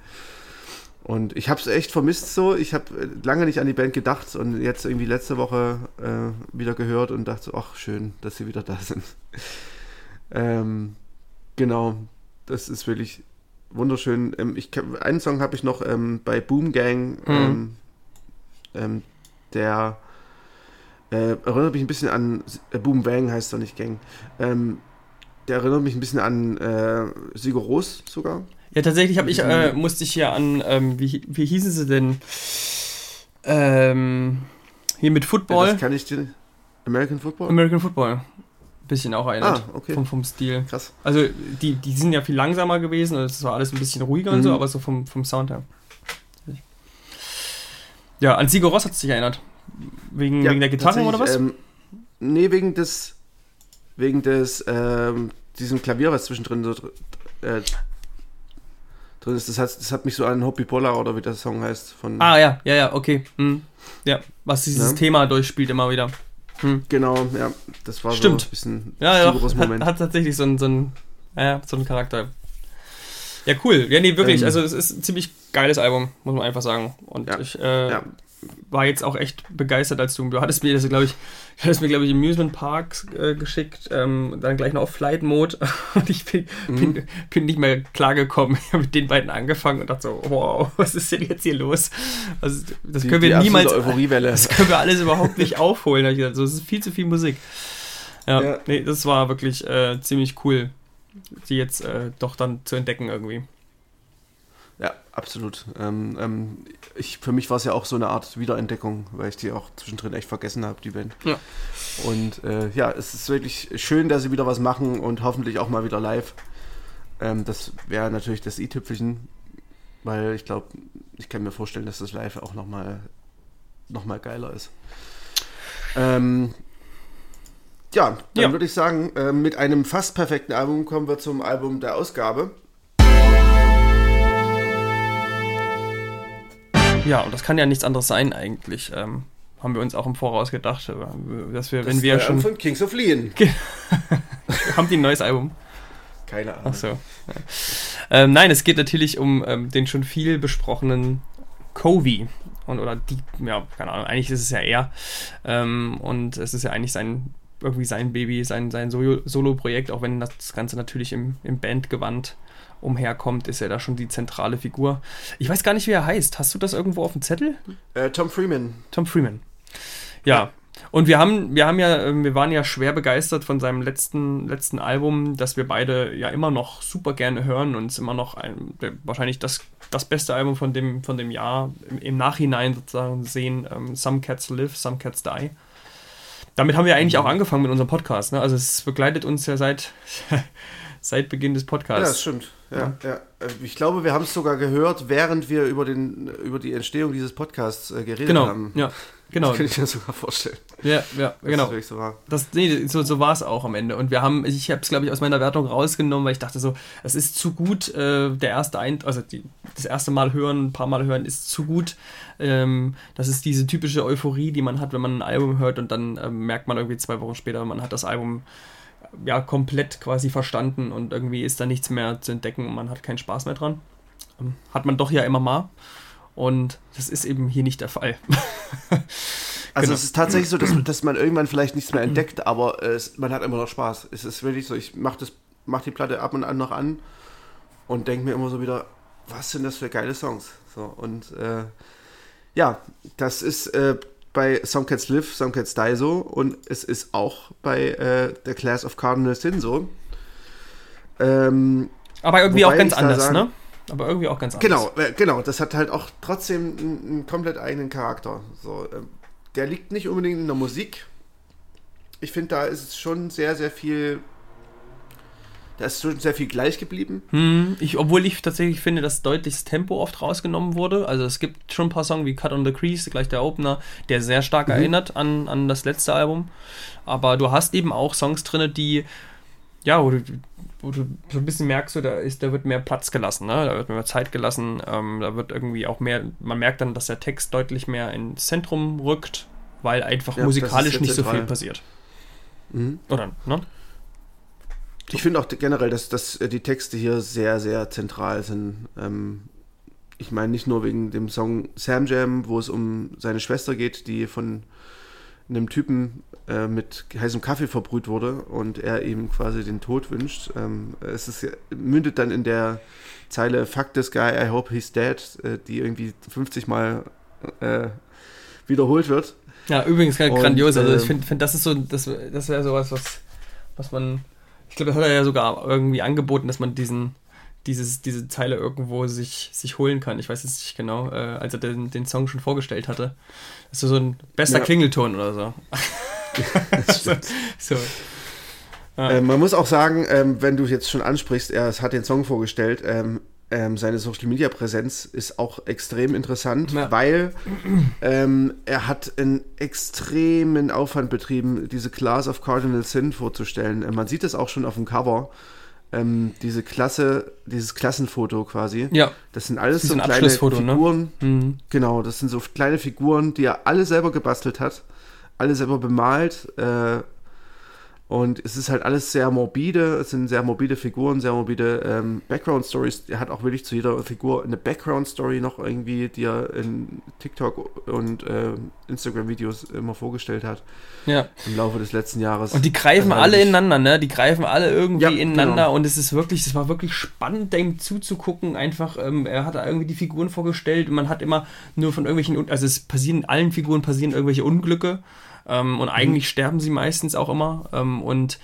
Und ich habe es echt vermisst so. Ich habe äh, lange nicht an die Band gedacht und jetzt irgendwie letzte Woche äh, wieder gehört und dachte, ach schön, dass sie wieder da sind. ähm, genau, das ist wirklich wunderschön. Ähm, ich, einen Song habe ich noch ähm, bei Boom Gang, mhm. Ähm, ähm, der äh, erinnert mich ein bisschen an äh, Boom Bang heißt doch nicht Gang. Ähm, der erinnert mich ein bisschen an äh, Sigur Ros sogar. Ja, tatsächlich habe ich, äh, musste ich hier an, ähm, wie, wie hießen sie denn? Ähm, hier mit Football. Ja, das kann ich dir. American Football? American Football. Bisschen auch erinnert. Ah, okay. Vom, vom Stil. Krass. Also, die, die sind ja viel langsamer gewesen und es war alles ein bisschen ruhiger mhm. und so, mhm. aber so vom, vom Sound her. Ja, an Sigur Ross hat es sich erinnert. Wegen, ja, wegen der Gitarre oder was? Ähm, nee, wegen des. Wegen des. Ähm, diesem Klavier, was zwischendrin so äh, drin ist. Das hat, das hat mich so an Hoppy Polar oder wie der Song heißt. Von ah, ja, ja, ja, okay. Hm. Ja, was dieses ja. Thema durchspielt immer wieder. Hm. Genau, ja, das war Stimmt. so ein bisschen ja, ja, Moment. Hat, hat tatsächlich so einen, so einen, ja, so einen Charakter. Ja, cool. Ja, nee, wirklich. Ähm, also, es ist ein ziemlich geiles Album, muss man einfach sagen. Und ja, ich, äh, ja. War jetzt auch echt begeistert, als du, du hattest mir das, glaube ich, hattest mir, glaube ich, Amusement Parks äh, geschickt, ähm, dann gleich noch auf Flight Mode und ich bin, mhm. bin, bin, nicht mehr klargekommen. Ich habe mit den beiden angefangen und dachte so, wow, was ist denn jetzt hier los? Also, das die, können wir niemals, das können wir alles überhaupt nicht aufholen. Da ich gedacht, so, es ist viel zu viel Musik. Ja, ja. nee, das war wirklich äh, ziemlich cool, die jetzt äh, doch dann zu entdecken irgendwie. Ja, absolut. Ähm, ähm, ich, für mich war es ja auch so eine Art Wiederentdeckung, weil ich die auch zwischendrin echt vergessen habe, die Band. Ja. Und äh, ja, es ist wirklich schön, dass sie wieder was machen und hoffentlich auch mal wieder live. Ähm, das wäre natürlich das i-Tüpfelchen, weil ich glaube, ich kann mir vorstellen, dass das live auch nochmal noch mal geiler ist. Ähm, ja, dann ja. würde ich sagen, äh, mit einem fast perfekten Album kommen wir zum Album der Ausgabe. Ja, und das kann ja nichts anderes sein eigentlich. Ähm, haben wir uns auch im Voraus gedacht, äh, dass wir, das wenn wir schon. von Kings of Leon. haben die ein neues Album? Keine Ahnung. Ach so. Ähm, nein, es geht natürlich um ähm, den schon viel besprochenen Covey. Und, oder die, ja, keine Ahnung, eigentlich ist es ja er. Ähm, und es ist ja eigentlich sein, irgendwie sein Baby, sein, sein Solo-Projekt, auch wenn das Ganze natürlich im, im Bandgewand umherkommt, ist er da schon die zentrale Figur. Ich weiß gar nicht, wie er heißt. Hast du das irgendwo auf dem Zettel? Äh, Tom Freeman. Tom Freeman. Ja. Und wir haben, wir haben ja, ähm, wir waren ja schwer begeistert von seinem letzten, letzten Album, das wir beide ja immer noch super gerne hören und es immer noch ein, wahrscheinlich das, das beste Album von dem, von dem Jahr im, im Nachhinein sozusagen sehen. Ähm, Some Cats Live, Some Cats Die. Damit haben wir eigentlich auch angefangen mit unserem Podcast. Ne? Also es begleitet uns ja seit, seit Beginn des Podcasts. Ja, das stimmt. Ja, ja. Äh, ich glaube, wir haben es sogar gehört, während wir über, den, über die Entstehung dieses Podcasts äh, geredet genau, haben. Ja, genau. Das kann ich mir sogar vorstellen. Ja, ja, das genau. Ist so war. Das, nee, so, so war es auch am Ende. Und wir haben, ich habe es, glaube ich, aus meiner Wertung rausgenommen, weil ich dachte so, es ist zu gut, äh, der erste Ein also die, das erste Mal hören, ein paar Mal hören, ist zu gut. Ähm, das ist diese typische Euphorie, die man hat, wenn man ein Album hört und dann ähm, merkt man irgendwie zwei Wochen später, man hat das Album ja komplett quasi verstanden und irgendwie ist da nichts mehr zu entdecken und man hat keinen Spaß mehr dran. Ähm, hat man doch ja immer mal. Und das ist eben hier nicht der Fall. also genau. es ist tatsächlich so, dass, dass, man irgendwann vielleicht nichts mehr entdeckt, aber es, man hat immer noch Spaß. Es ist wirklich so, ich mache mach die Platte ab und an noch an und denke mir immer so wieder, was sind das für geile Songs? So, und äh, ja, das ist äh, bei Some Cats Live, Some Cats Die so und es ist auch bei äh, The Class of Cardinal Sin so. Ähm, Aber irgendwie auch ganz anders, sagen, ne? Aber irgendwie auch ganz anders. Genau, äh, genau. Das hat halt auch trotzdem einen, einen komplett eigenen Charakter. So, äh, der liegt nicht unbedingt in der Musik. Ich finde, da ist es schon sehr, sehr viel da ist schon sehr viel gleich geblieben. Hm, ich, obwohl ich tatsächlich finde, dass deutlich das Tempo oft rausgenommen wurde. Also es gibt schon ein paar Songs wie Cut on the Crease, gleich der Opener, der sehr stark mhm. erinnert an, an das letzte Album. Aber du hast eben auch Songs drin, die, ja, wo du, wo du so ein bisschen merkst, so, da, ist, da wird mehr Platz gelassen, ne? da wird mehr Zeit gelassen, ähm, da wird irgendwie auch mehr, man merkt dann, dass der Text deutlich mehr ins Zentrum rückt, weil einfach ja, musikalisch nicht so viel passiert. Mhm. Oder, ne? Ich finde auch generell, dass, dass äh, die Texte hier sehr, sehr zentral sind. Ähm, ich meine nicht nur wegen dem Song Sam Jam, wo es um seine Schwester geht, die von einem Typen äh, mit heißem Kaffee verbrüht wurde und er ihm quasi den Tod wünscht. Ähm, es ist, mündet dann in der Zeile Fuck this guy, I hope he's dead, äh, die irgendwie 50 Mal äh, wiederholt wird. Ja, übrigens grandios. also ich finde, find, das ist so, das, das wäre sowas, was, was man ich glaube, das hat er ja sogar irgendwie angeboten, dass man diesen, dieses, diese Zeile irgendwo sich, sich holen kann. Ich weiß jetzt nicht genau, äh, als er den, den Song schon vorgestellt hatte. Das ist so ein bester ja. Klingelton oder so. so, so. Ja. Äh, man muss auch sagen, ähm, wenn du jetzt schon ansprichst, er hat den Song vorgestellt, ähm, ähm, seine Social Media Präsenz ist auch extrem interessant, ja. weil ähm, er hat einen extremen Aufwand betrieben, diese Class of Cardinal Sin vorzustellen. Äh, man sieht es auch schon auf dem Cover. Ähm, diese Klasse, dieses Klassenfoto quasi. Ja. Das sind alles das so kleine ne? Figuren. Ne? Mhm. Genau, das sind so kleine Figuren, die er alle selber gebastelt hat, alle selber bemalt. Äh, Und es ist halt alles sehr morbide, es sind sehr morbide Figuren, sehr morbide ähm, Background-Stories. Er hat auch wirklich zu jeder Figur eine Background-Story noch irgendwie, die er in TikTok und äh, Instagram-Videos immer vorgestellt hat. Ja. Im Laufe des letzten Jahres. Und die greifen alle ineinander, ne? Die greifen alle irgendwie ja, ineinander genau. und es ist wirklich, es war wirklich spannend, dem zuzugucken. Einfach, ähm, er hat da irgendwie die Figuren vorgestellt und man hat immer nur von irgendwelchen, also es passieren, allen Figuren passieren irgendwelche Unglücke. Ähm, und mhm. eigentlich mhm. sterben sie meistens auch immer. Ähm, und,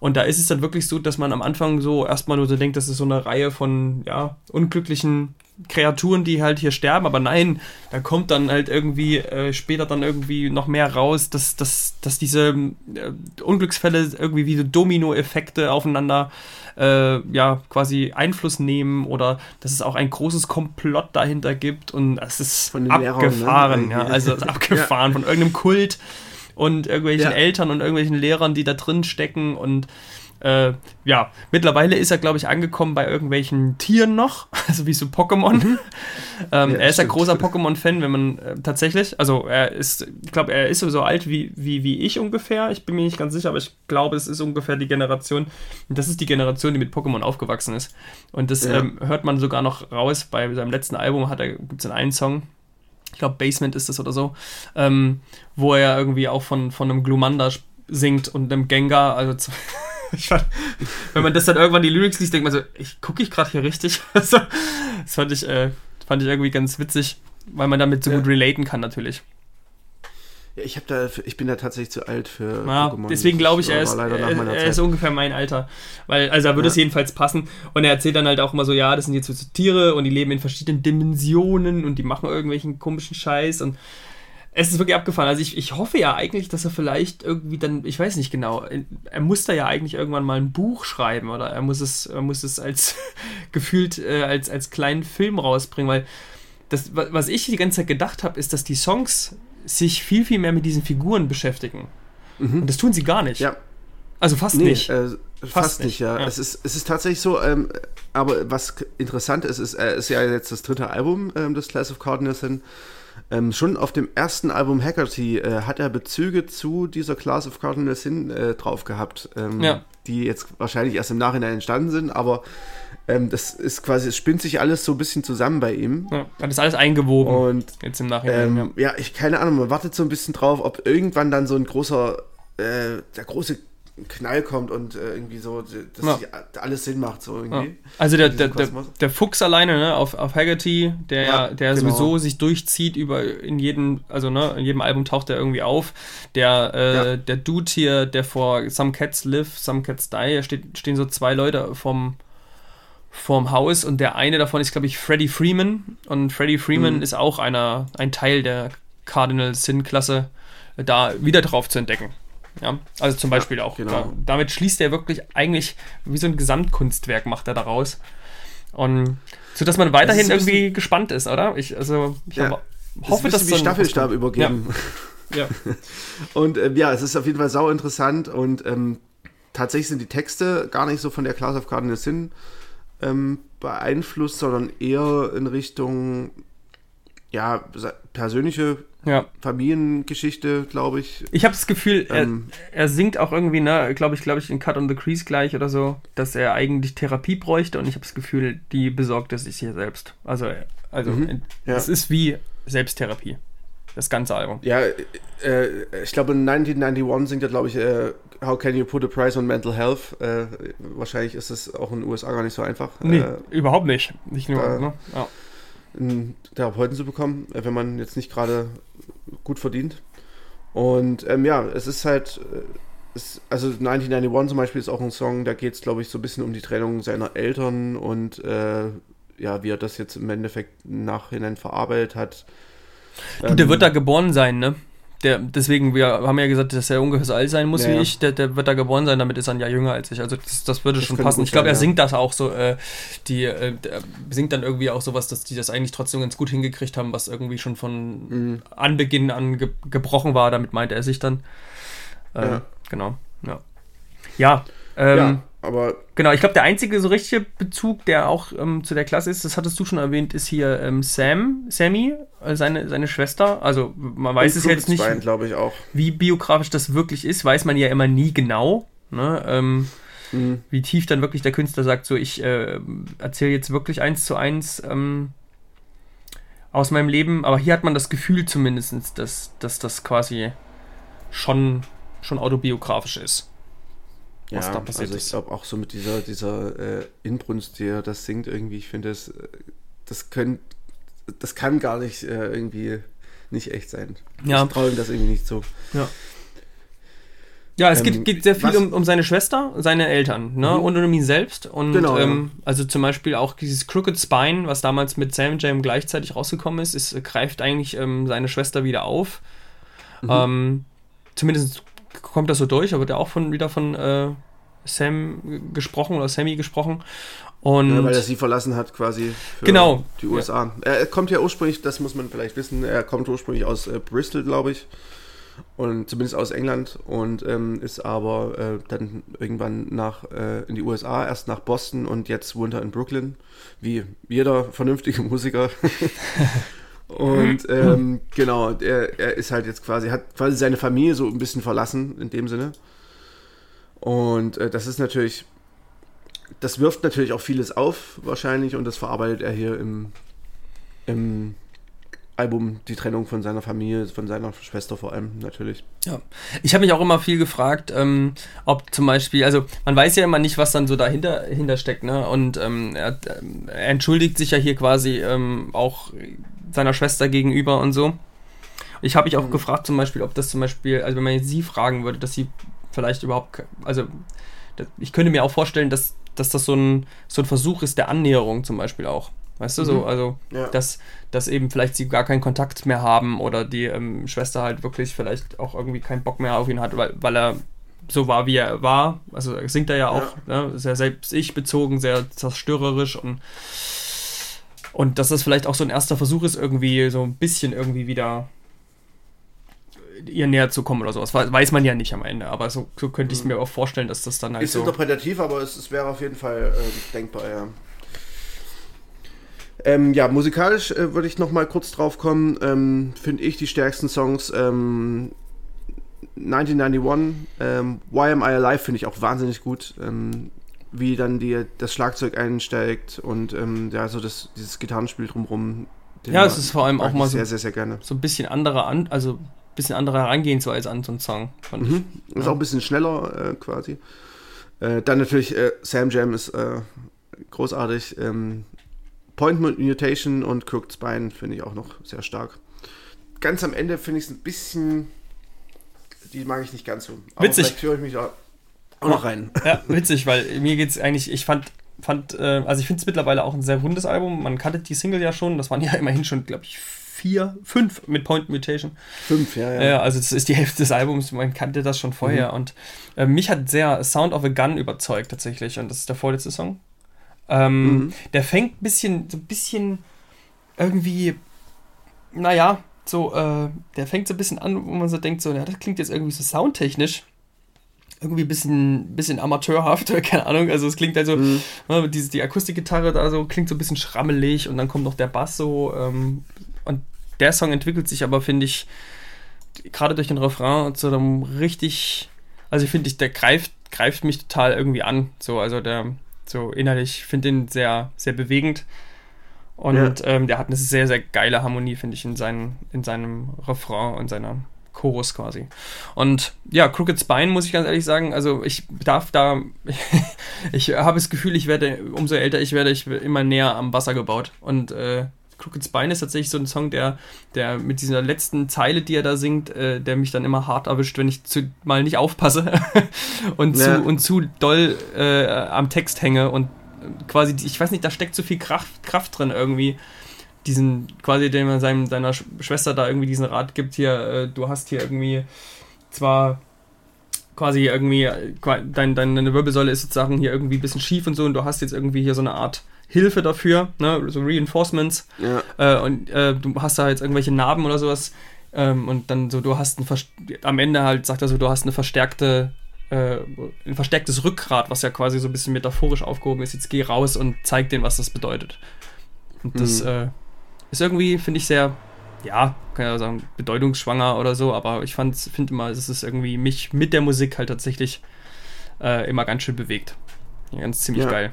und da ist es dann wirklich so, dass man am Anfang so erstmal nur so denkt, das ist so eine Reihe von ja, unglücklichen Kreaturen, die halt hier sterben, aber nein, da kommt dann halt irgendwie äh, später dann irgendwie noch mehr raus, dass, dass, dass diese äh, Unglücksfälle irgendwie wie so Domino-Effekte aufeinander äh, ja quasi Einfluss nehmen oder dass es auch ein großes Komplott dahinter gibt und es ist abgefahren, Lehrern, ne? ja, also abgefahren ja. von irgendeinem Kult und irgendwelchen ja. Eltern und irgendwelchen Lehrern, die da drin stecken und äh, ja, mittlerweile ist er, glaube ich, angekommen bei irgendwelchen Tieren noch, also wie so Pokémon. Mhm. ähm, ja, er ist ein großer Pokémon-Fan, wenn man äh, tatsächlich, also er ist, ich glaube, er ist so alt wie, wie, wie ich ungefähr. Ich bin mir nicht ganz sicher, aber ich glaube, es ist ungefähr die Generation, das ist die Generation, die mit Pokémon aufgewachsen ist. Und das ja. ähm, hört man sogar noch raus. Bei seinem letzten Album gibt es einen Song, ich glaube Basement ist das oder so, ähm, wo er irgendwie auch von, von einem Glumanda singt und einem Gengar, also fand, wenn man das dann irgendwann die Lyrics liest, denkt man so, ich gucke ich gerade hier richtig. Also, das fand ich, äh, fand ich irgendwie ganz witzig, weil man damit so ja. gut relaten kann natürlich. Ja, ich da, ich bin da tatsächlich zu alt für ja, Pokémon. Deswegen glaube ich, er ist, er ist ungefähr mein Alter. Weil, also da würde ja. es jedenfalls passen. Und er erzählt dann halt auch immer so, ja, das sind jetzt so Tiere und die leben in verschiedenen Dimensionen und die machen irgendwelchen komischen Scheiß und es ist wirklich abgefahren. Also ich, ich hoffe ja eigentlich, dass er vielleicht irgendwie dann, ich weiß nicht genau, er muss da ja eigentlich irgendwann mal ein Buch schreiben oder er muss es, er muss es als gefühlt äh, als, als kleinen Film rausbringen, weil das, was ich die ganze Zeit gedacht habe, ist, dass die Songs sich viel, viel mehr mit diesen Figuren beschäftigen. Mhm. Und das tun sie gar nicht. Ja. Also fast nee, nicht. Äh, fast, fast, nicht, ja. ja. Es, ist, es ist tatsächlich so, ähm, aber was interessant ist, ist, äh, ist ja jetzt das dritte Album ähm, des Class of Cardinals hin. Ähm, schon auf dem ersten Album Hackerty äh, hat er Bezüge zu dieser Class of Cardinals hin äh, drauf gehabt, ähm, ja. die jetzt wahrscheinlich erst im Nachhinein entstanden sind, aber ähm, das ist quasi, es spinnt sich alles so ein bisschen zusammen bei ihm. Ja, dann ist alles eingewoben. Und jetzt im Nachhinein. Ähm, ja. ja. ich keine Ahnung, man wartet so ein bisschen drauf, ob irgendwann dann so ein großer, äh, der große Knall kommt und äh, irgendwie so, dass ja. alles Sinn macht. So irgendwie. Ja. Also der, der, der, der, Fuchs alleine ne, auf, auf Haggerty, der, ja, der genau. sowieso sich durchzieht über in jedem, also ne, in jedem Album taucht er irgendwie auf. Der, äh, der Dude hier, der vor Some Cats Live, Some Cats Die, steht, stehen so zwei Leute vom, vorm Haus und der eine davon ist, glaube ich, Freddie Freeman. Und Freddie Freeman mhm. ist auch einer, ein Teil der Cardinal Sin-Klasse, da wieder drauf zu entdecken. Ja, also zum Beispiel ja, auch. Genau. Ja, damit schließt er wirklich eigentlich wie so ein Gesamtkunstwerk macht er daraus. Und so dass man weiterhin irgendwie gespannt ist, oder? Ich, also, ich ja. hoffe, dass wie so Staffelstab übergeben. Ja. ja. und äh, ja, es ist auf jeden Fall sau interessant und ähm, tatsächlich sind die Texte gar nicht so von der Class of Cardinals hin ähm, beeinflusst, sondern eher in Richtung ja, persönliche ja. Familiengeschichte, glaube ich. Ich habe das Gefühl, ähm, er, er, singt auch irgendwie, ne, glaube ich, glaube ich, in Cut on the Crease gleich oder so, dass er eigentlich Therapie bräuchte und ich habe das Gefühl, die besorgt er sich hier selbst. Also, also mhm, es ja. ist wie Selbsttherapie. Das ganze Album. Ja, äh, ich glaube, in 1991 singt er, glaube ich, äh, How can you put a price on mental health? Äh, wahrscheinlich ist es auch in den USA gar nicht so einfach. Nee, äh, überhaupt nicht. Nicht nur, da, ne? ja. einen Therapeuten zu bekommen, äh, wenn man jetzt nicht gerade gut verdient. Und ähm, ja, es ist halt, äh, es, also 1991 zum Beispiel ist auch ein Song, da geht es, glaube ich, so ein bisschen um die Trennung seiner Eltern und äh, ja, wie er das jetzt im Endeffekt nachhinein verarbeitet hat. Du, der ähm, wird da geboren sein, ne? Der, deswegen, wir haben ja gesagt, dass er ungefähr so alt sein muss ja, wie ich. Der, der wird da geboren sein, damit ist er ein Jahr jünger als ich. Also das, das würde das schon passen. Ich glaube, er singt das auch so. Äh, die äh, singt dann irgendwie auch sowas, dass die das eigentlich trotzdem ganz gut hingekriegt haben, was irgendwie schon von mhm. Anbeginn an ge gebrochen war. Damit meinte er sich dann. Äh, ja. Genau, ja. Ja, ähm, ja aber genau, ich glaube, der einzige so richtige Bezug, der auch ähm, zu der Klasse ist, das hattest du schon erwähnt, ist hier ähm, Sam, Sammy, äh, seine, seine Schwester. Also man weiß es jetzt nicht, glaube ich auch. Wie biografisch das wirklich ist, weiß man ja immer nie genau. Ne? Ähm, mhm. Wie tief dann wirklich der Künstler sagt, so ich äh, erzähle jetzt wirklich eins zu eins ähm, aus meinem Leben, aber hier hat man das Gefühl zumindest, dass, dass das quasi schon, schon autobiografisch ist. Was ja, da passiert also ich glaube auch so mit dieser, dieser äh, Inbrunst, die er das singt, irgendwie, ich finde, das, das, das kann gar nicht äh, irgendwie nicht echt sein. Ja. Ich traue ihm das irgendwie nicht so. Ja. Ja, es ähm, geht, geht, sehr viel um, um, seine Schwester, seine Eltern, ne? Mhm. Und um ihn selbst. Und genau, ähm, ja. also zum Beispiel auch dieses Crooked Spine, was damals mit Sam Jam gleichzeitig rausgekommen ist, ist greift eigentlich ähm, seine Schwester wieder auf. Mhm. Ähm, zumindest kommt das so durch, aber der auch von wieder von äh, Sam gesprochen oder Sammy gesprochen. Und ja, weil er sie verlassen hat quasi für genau. die USA. Ja. Er kommt ja ursprünglich, das muss man vielleicht wissen, er kommt ursprünglich aus äh, Bristol, glaube ich und zumindest aus England und ähm, ist aber äh, dann irgendwann nach äh, in die USA, erst nach Boston und jetzt wohnt er in Brooklyn, wie jeder vernünftige Musiker. und ähm, genau, er, er ist halt jetzt quasi, hat quasi seine Familie so ein bisschen verlassen in dem Sinne. Und äh, das ist natürlich, das wirft natürlich auch vieles auf wahrscheinlich und das verarbeitet er hier im, im Album die Trennung von seiner Familie, von seiner Schwester vor allem natürlich. Ja, ich habe mich auch immer viel gefragt, ähm, ob zum Beispiel, also man weiß ja immer nicht, was dann so dahinter hinter steckt, ne? Und ähm, er, er, entschuldigt sich ja hier quasi ähm, auch seiner Schwester gegenüber und so. Ich habe mich auch mhm. gefragt zum Beispiel, ob das zum Beispiel, also wenn man jetzt sie fragen würde, dass sie vielleicht überhaupt, also ich könnte mir auch vorstellen, dass, dass das so ein, so ein Versuch ist der Annäherung zum Beispiel auch. Weißt du, mhm. so, also, ja. dass, dass eben vielleicht sie gar keinen Kontakt mehr haben oder die ähm, Schwester halt wirklich vielleicht auch irgendwie keinen Bock mehr auf ihn hat, weil, weil er so war, wie er war. Also singt er ja auch, ja. Ne, sehr selbst ich bezogen, sehr zerstörerisch und und dass das vielleicht auch so ein erster Versuch ist, irgendwie so ein bisschen irgendwie wieder ihr näher zu kommen oder sowas. Weiß man ja nicht am Ende, aber so, so könnte ich es mhm. mir auch vorstellen, dass das dann halt. Ist so interpretativ, aber es, es wäre auf jeden Fall äh, denkbar, ja. Ähm, ja, musikalisch äh, würde ich noch mal kurz drauf kommen. Ähm, Finde ich die stärksten Songs ähm, 1991, ähm, Why Am I Alive finde ich auch wahnsinnig gut. Ähm, wie dann die, das Schlagzeug einsteigt und ähm, ja, so das, dieses Gitarrenspiel drumherum. Ja, es ist vor allem auch mal so, sehr, sehr, sehr gerne. so ein bisschen anderer an, also ein bisschen anderer Herangehensweise an so einen Song. Mhm. Ich. Ist ja. auch ein bisschen schneller äh, quasi. Äh, dann natürlich äh, Sam Jam ist äh, großartig. Ähm, Point Mutation und Crooked Spine finde ich auch noch sehr stark. Ganz am Ende finde ich es ein bisschen. Die mag ich nicht ganz so. Aber witzig. Vielleicht höre ich mich auch noch rein. Ja, witzig, weil mir geht es eigentlich. Ich fand. fand äh, also, ich finde es mittlerweile auch ein sehr rundes Album. Man kannte die Single ja schon. Das waren ja immerhin schon, glaube ich, vier, fünf mit Point Mutation. Fünf, ja, ja. ja also, das ist die Hälfte des Albums. Man kannte das schon vorher. Mhm. Und äh, mich hat sehr Sound of a Gun überzeugt, tatsächlich. Und das ist der vorletzte Song. Ähm, mhm. Der fängt ein bisschen, so ein bisschen irgendwie, naja, so, äh, der fängt so ein bisschen an, wo man so denkt, so, ja, das klingt jetzt irgendwie so soundtechnisch irgendwie ein bisschen, bisschen amateurhaft, keine Ahnung. Also es klingt also, mhm. ne, diese, die Akustikgitarre da so klingt so ein bisschen schrammelig und dann kommt noch der Bass so. Ähm, und der Song entwickelt sich aber, finde ich, gerade durch den Refrain zu einem richtig, also ich finde, der greift, greift mich total irgendwie an. So, also der, so innerlich, finde ihn sehr, sehr bewegend. Und ja. ähm, der hat eine sehr, sehr geile Harmonie, finde ich, in, seinen, in seinem Refrain und seiner Chorus quasi. Und ja, Crooked Spine muss ich ganz ehrlich sagen, also ich darf da, ich habe das Gefühl, ich werde, umso älter ich werde, ich immer näher am Wasser gebaut. Und äh, Crooked Spine ist tatsächlich so ein Song, der, der mit dieser letzten Zeile, die er da singt, äh, der mich dann immer hart erwischt, wenn ich zu, mal nicht aufpasse und, ja. zu, und zu doll äh, am Text hänge und quasi, ich weiß nicht, da steckt so viel Kraft, Kraft drin irgendwie. Diesen, quasi, dem man seinem, seiner Schwester da irgendwie diesen Rat gibt, hier, äh, du hast hier irgendwie zwar quasi irgendwie, äh, dein, deine Wirbelsäule ist sozusagen hier irgendwie ein bisschen schief und so und du hast jetzt irgendwie hier so eine Art Hilfe dafür, ne? so Reinforcements. Ja. Äh, und äh, du hast da jetzt irgendwelche Narben oder sowas. Ähm, und dann so, du hast ein am Ende halt sagt er so, du hast eine verstärkte, äh, ein verstärktes Rückgrat, was ja quasi so ein bisschen metaphorisch aufgehoben ist. Jetzt geh raus und zeig denen, was das bedeutet. Und das mhm. Äh, ist irgendwie, finde ich, sehr, ja, kann ja sagen, bedeutungsschwanger oder so, aber ich finde immer, es ist irgendwie mich mit der Musik halt tatsächlich äh, immer ganz schön bewegt. Ganz ziemlich ja. geil.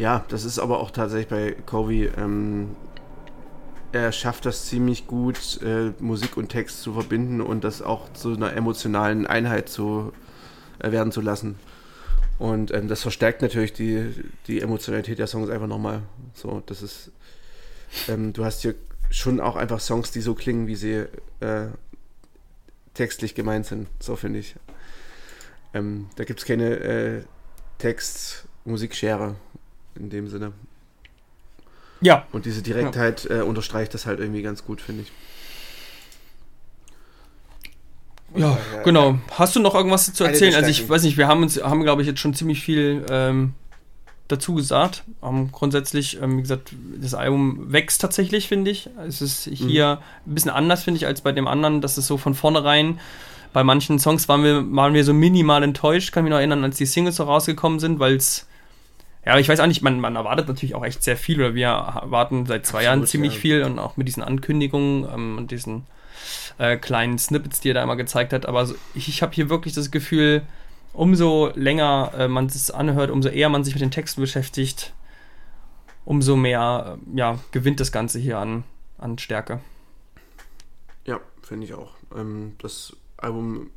Ja, das ist aber auch tatsächlich bei Covey, ähm, er schafft das ziemlich gut, äh, Musik und Text zu verbinden und das auch zu einer emotionalen Einheit zu äh, werden zu lassen. Und ähm, das verstärkt natürlich die, die Emotionalität der Songs einfach nochmal. So, das ist, ähm, du hast hier schon auch einfach Songs, die so klingen, wie sie äh, textlich gemeint sind. So finde ich. Ähm, da gibt es keine äh, Text-Musikschere in dem Sinne. Ja. Und diese Direktheit ja. äh, unterstreicht das halt irgendwie ganz gut, finde ich. Ja, ja, genau. Hast du noch irgendwas zu erzählen? Also ich weiß nicht, wir haben uns, haben glaube ich jetzt schon ziemlich viel ähm, dazu gesagt. Um, grundsätzlich, ähm, wie gesagt, das Album wächst tatsächlich, finde ich. Es ist hier mhm. ein bisschen anders, finde ich, als bei dem anderen. Das ist so von vornherein. Bei manchen Songs waren wir, waren wir so minimal enttäuscht, kann mich noch erinnern, als die Singles so rausgekommen sind, weil es ja, ich weiß auch nicht, man, man erwartet natürlich auch echt sehr viel, oder wir erwarten seit zwei Absolut, Jahren ziemlich ja. viel und auch mit diesen Ankündigungen ähm, und diesen äh, kleinen Snippets, die er da immer gezeigt hat. Aber so, ich, ich habe hier wirklich das Gefühl, umso länger äh, man es anhört, umso eher man sich mit den Texten beschäftigt, umso mehr äh, ja, gewinnt das Ganze hier an, an Stärke. Ja, finde ich auch. Ähm, das Album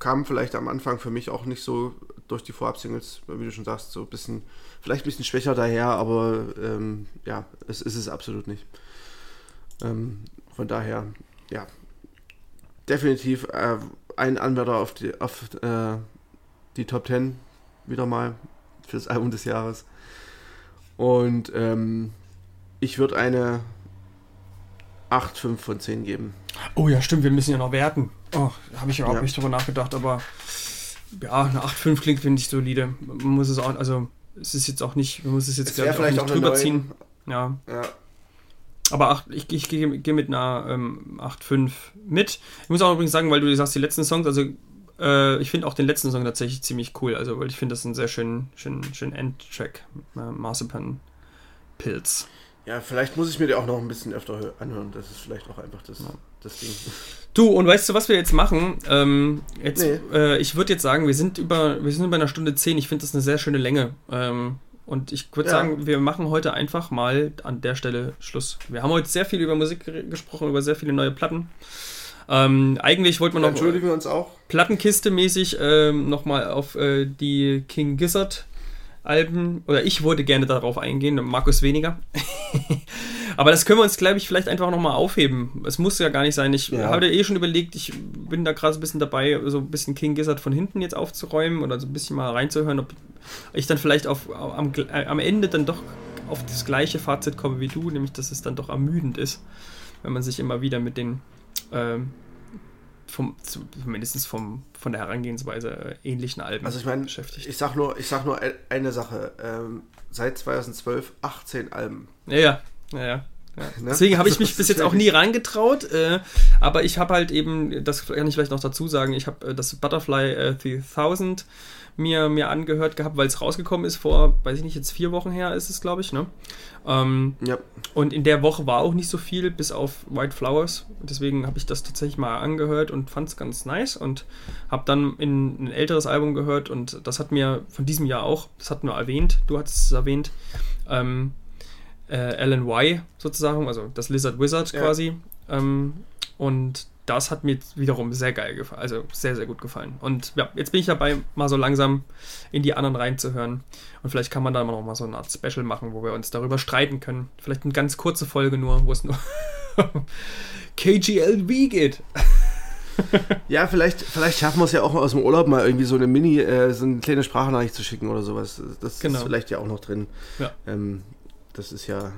kam vielleicht am Anfang für mich auch nicht so durch die Vorab-Singles, wie du schon sagst, so ein bisschen, vielleicht ein bisschen schwächer daher, aber ähm, ja, es ist es absolut nicht. Ähm, von daher, ja, definitiv äh, ein Anwärter auf die, auf, äh, die Top 10 wieder mal für das Album des Jahres. Und ähm, ich würde eine 8, 5 von 10 geben. Oh ja, stimmt, wir müssen ja noch werten. Oh, habe ich überhaupt ja. nicht drüber nachgedacht, aber ja, eine 8,5 klingt, finde ich, solide. Man muss es auch, also es ist jetzt auch nicht, man muss es jetzt es vielleicht auch nicht drüber ziehen. Ja. ja. Aber acht, ich, ich gehe geh mit einer ähm, 8,5 mit. Ich muss auch übrigens sagen, weil du sagst, die letzten Songs, also äh, ich finde auch den letzten Song tatsächlich ziemlich cool. Also, weil ich finde, das ist ein sehr schön, schön, schön Endtrack. Äh, Marzipan Pilz. Ja, vielleicht muss ich mir die auch noch ein bisschen öfter anhören. Das ist vielleicht auch einfach das, ja. Das Ding. Du, und weißt du, was wir jetzt machen? Ähm, jetzt, nee. äh, ich würde jetzt sagen, wir sind über, wir sind über einer Stunde zehn. Ich finde das eine sehr schöne Länge. Ähm, und ich würde ja. sagen, wir machen heute einfach mal an der Stelle Schluss. Wir haben heute sehr viel über Musik gesprochen, über sehr viele neue Platten. Ähm, eigentlich wollten wir noch. Entschuldigen wir uns auch. Plattenkiste-mäßig ähm, nochmal auf äh, die King Gizzard Alben, oder ich wollte gerne darauf eingehen, Markus weniger. Aber das können wir uns, glaube ich, vielleicht einfach nochmal aufheben. Es muss ja gar nicht sein. Ich ja. habe eh schon überlegt, ich bin da gerade so ein bisschen dabei, so ein bisschen King Gizzard von hinten jetzt aufzuräumen oder so ein bisschen mal reinzuhören, ob ich dann vielleicht auf, am, äh, am Ende dann doch auf das gleiche Fazit komme wie du, nämlich dass es dann doch ermüdend ist, wenn man sich immer wieder mit den ähm, vom, mindestens vom, von der Herangehensweise äh, ähnlichen Alben also ich mein, beschäftigt. Ich sag nur, ich sag nur eine Sache. Ähm, seit 2012 18 Alben. Ja, ja, ja, ja. Ja. Ne? Deswegen habe ich mich bis jetzt auch nie reingetraut, äh, aber ich habe halt eben, das kann ich vielleicht noch dazu sagen, ich habe äh, das Butterfly äh, 3000 mir, mir angehört gehabt, weil es rausgekommen ist vor, weiß ich nicht, jetzt vier Wochen her ist es, glaube ich, ne? Ähm, ja. Und in der Woche war auch nicht so viel, bis auf White Flowers. Deswegen habe ich das tatsächlich mal angehört und fand es ganz nice und habe dann in ein älteres Album gehört und das hat mir von diesem Jahr auch, das hat nur erwähnt, du hattest es erwähnt, ähm, äh, Alan Y sozusagen, also das Lizard Wizard ja. quasi. Ähm, und das hat mir wiederum sehr geil gefallen, also sehr, sehr gut gefallen. Und ja, jetzt bin ich dabei, mal so langsam in die anderen reinzuhören. Und vielleicht kann man da noch mal so eine Art Special machen, wo wir uns darüber streiten können. Vielleicht eine ganz kurze Folge nur, wo es nur KGLV geht. ja, vielleicht, vielleicht schaffen wir es ja auch aus dem Urlaub mal irgendwie so eine Mini, äh, so eine kleine Sprachnachricht zu schicken oder sowas. Das genau. ist vielleicht ja auch noch drin. Ja. Ähm, das ist ja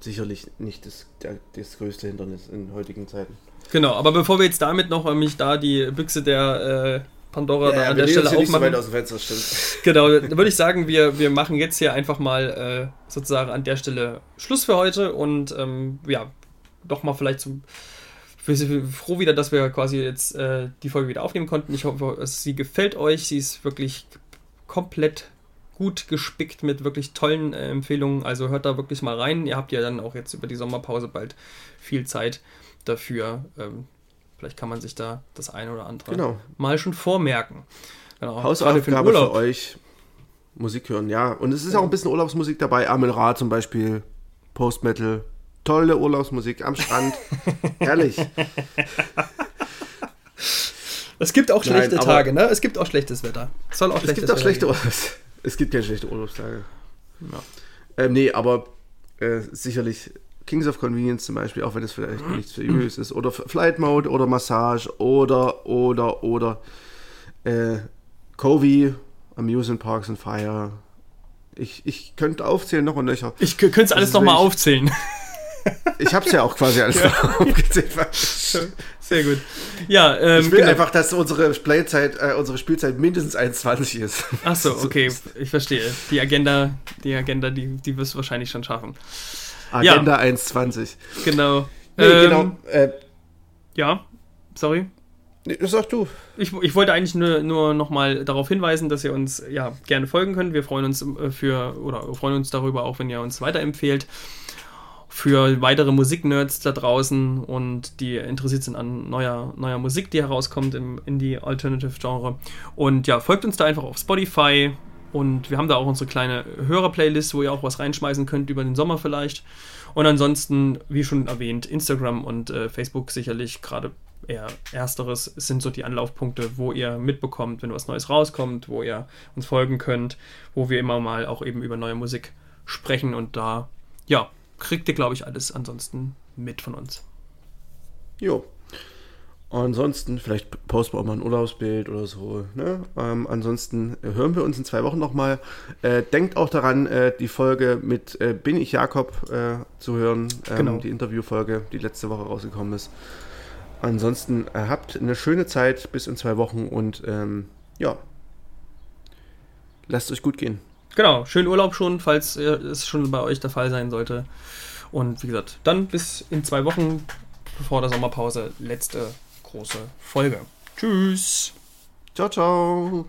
sicherlich nicht das, der, das größte Hindernis in heutigen Zeiten. Genau, aber bevor wir jetzt damit noch mich da die Büchse der äh, Pandora ja, da an der Stelle aufmachen. So Fenster, genau, würde ich sagen, wir, wir machen jetzt hier einfach mal äh, sozusagen an der Stelle Schluss für heute und ähm, ja, doch mal vielleicht zum. Wir sind froh wieder, dass wir quasi jetzt äh, die Folge wieder aufnehmen konnten. Ich hoffe, sie gefällt euch. Sie ist wirklich komplett gut gespickt mit wirklich tollen äh, Empfehlungen. Also hört da wirklich mal rein. Ihr habt ja dann auch jetzt über die Sommerpause bald viel Zeit dafür. Ähm, vielleicht kann man sich da das eine oder andere genau. mal schon vormerken. Genau. Hausaufgabe für, für, euch. Musik hören, ja. Und es ist ja. auch ein bisschen Urlaubsmusik dabei. Amen Ra zum Beispiel. Post Metal. Tolle Urlaubsmusik am Strand. Herrlich. Es gibt auch schlechte Nein, Tage, ne? Es gibt auch schlechtes Wetter. Es soll auch es gibt auch schlechte Urlaubs. Es gibt keine schlechte Urlaubstage. Ja. Ähm, nee, aber äh, sicherlich Kings of Convenience zum Beispiel, auch wenn es vielleicht nichts seriös ist, oder Flight Mode oder Massage oder, oder, oder äh, Covey, Amusement Parks and Fire. Ich, ich könnte aufzählen noch und nöcher. Ich könnte es alles nochmal aufzählen. Ich habe es ja auch quasi alles ja. aufgezählt. Sehr gut. Ja, ähm, ich will genau. einfach, dass unsere Playzeit, äh, unsere Spielzeit mindestens 1,20 ist. Ach so, okay, ich verstehe. Die Agenda, die Agenda, die, die wirst du wahrscheinlich schon schaffen. Agenda ja. 1,20. Genau. Nee, ähm, genau. Äh, ja, sorry. Nee, das sagst du. Ich, ich wollte eigentlich nur, nur nochmal darauf hinweisen, dass ihr uns ja gerne folgen könnt. Wir freuen uns äh, für oder freuen uns darüber auch, wenn ihr uns weiterempfehlt für weitere Musiknerds da draußen und die interessiert sind an neuer, neuer Musik, die herauskommt im Indie Alternative Genre. Und ja, folgt uns da einfach auf Spotify und wir haben da auch unsere kleine Hörer-Playlist, wo ihr auch was reinschmeißen könnt über den Sommer vielleicht. Und ansonsten, wie schon erwähnt, Instagram und äh, Facebook sicherlich gerade eher ersteres sind so die Anlaufpunkte, wo ihr mitbekommt, wenn was Neues rauskommt, wo ihr uns folgen könnt, wo wir immer mal auch eben über neue Musik sprechen und da, ja, kriegt ihr, glaube ich, alles ansonsten mit von uns. Jo. Ansonsten, vielleicht posten wir auch mal ein Urlaubsbild oder so. Ne? Ähm, ansonsten hören wir uns in zwei Wochen nochmal. Äh, denkt auch daran, äh, die Folge mit äh, Bin ich Jakob äh, zu hören. Ähm, genau. Die Interviewfolge, die letzte Woche rausgekommen ist. Ansonsten äh, habt eine schöne Zeit bis in zwei Wochen und ähm, ja, lasst euch gut gehen. Genau, schönen Urlaub schon, falls es schon bei euch der Fall sein sollte. Und wie gesagt, dann bis in zwei Wochen vor der Sommerpause letzte große Folge. Tschüss. Ciao, ciao.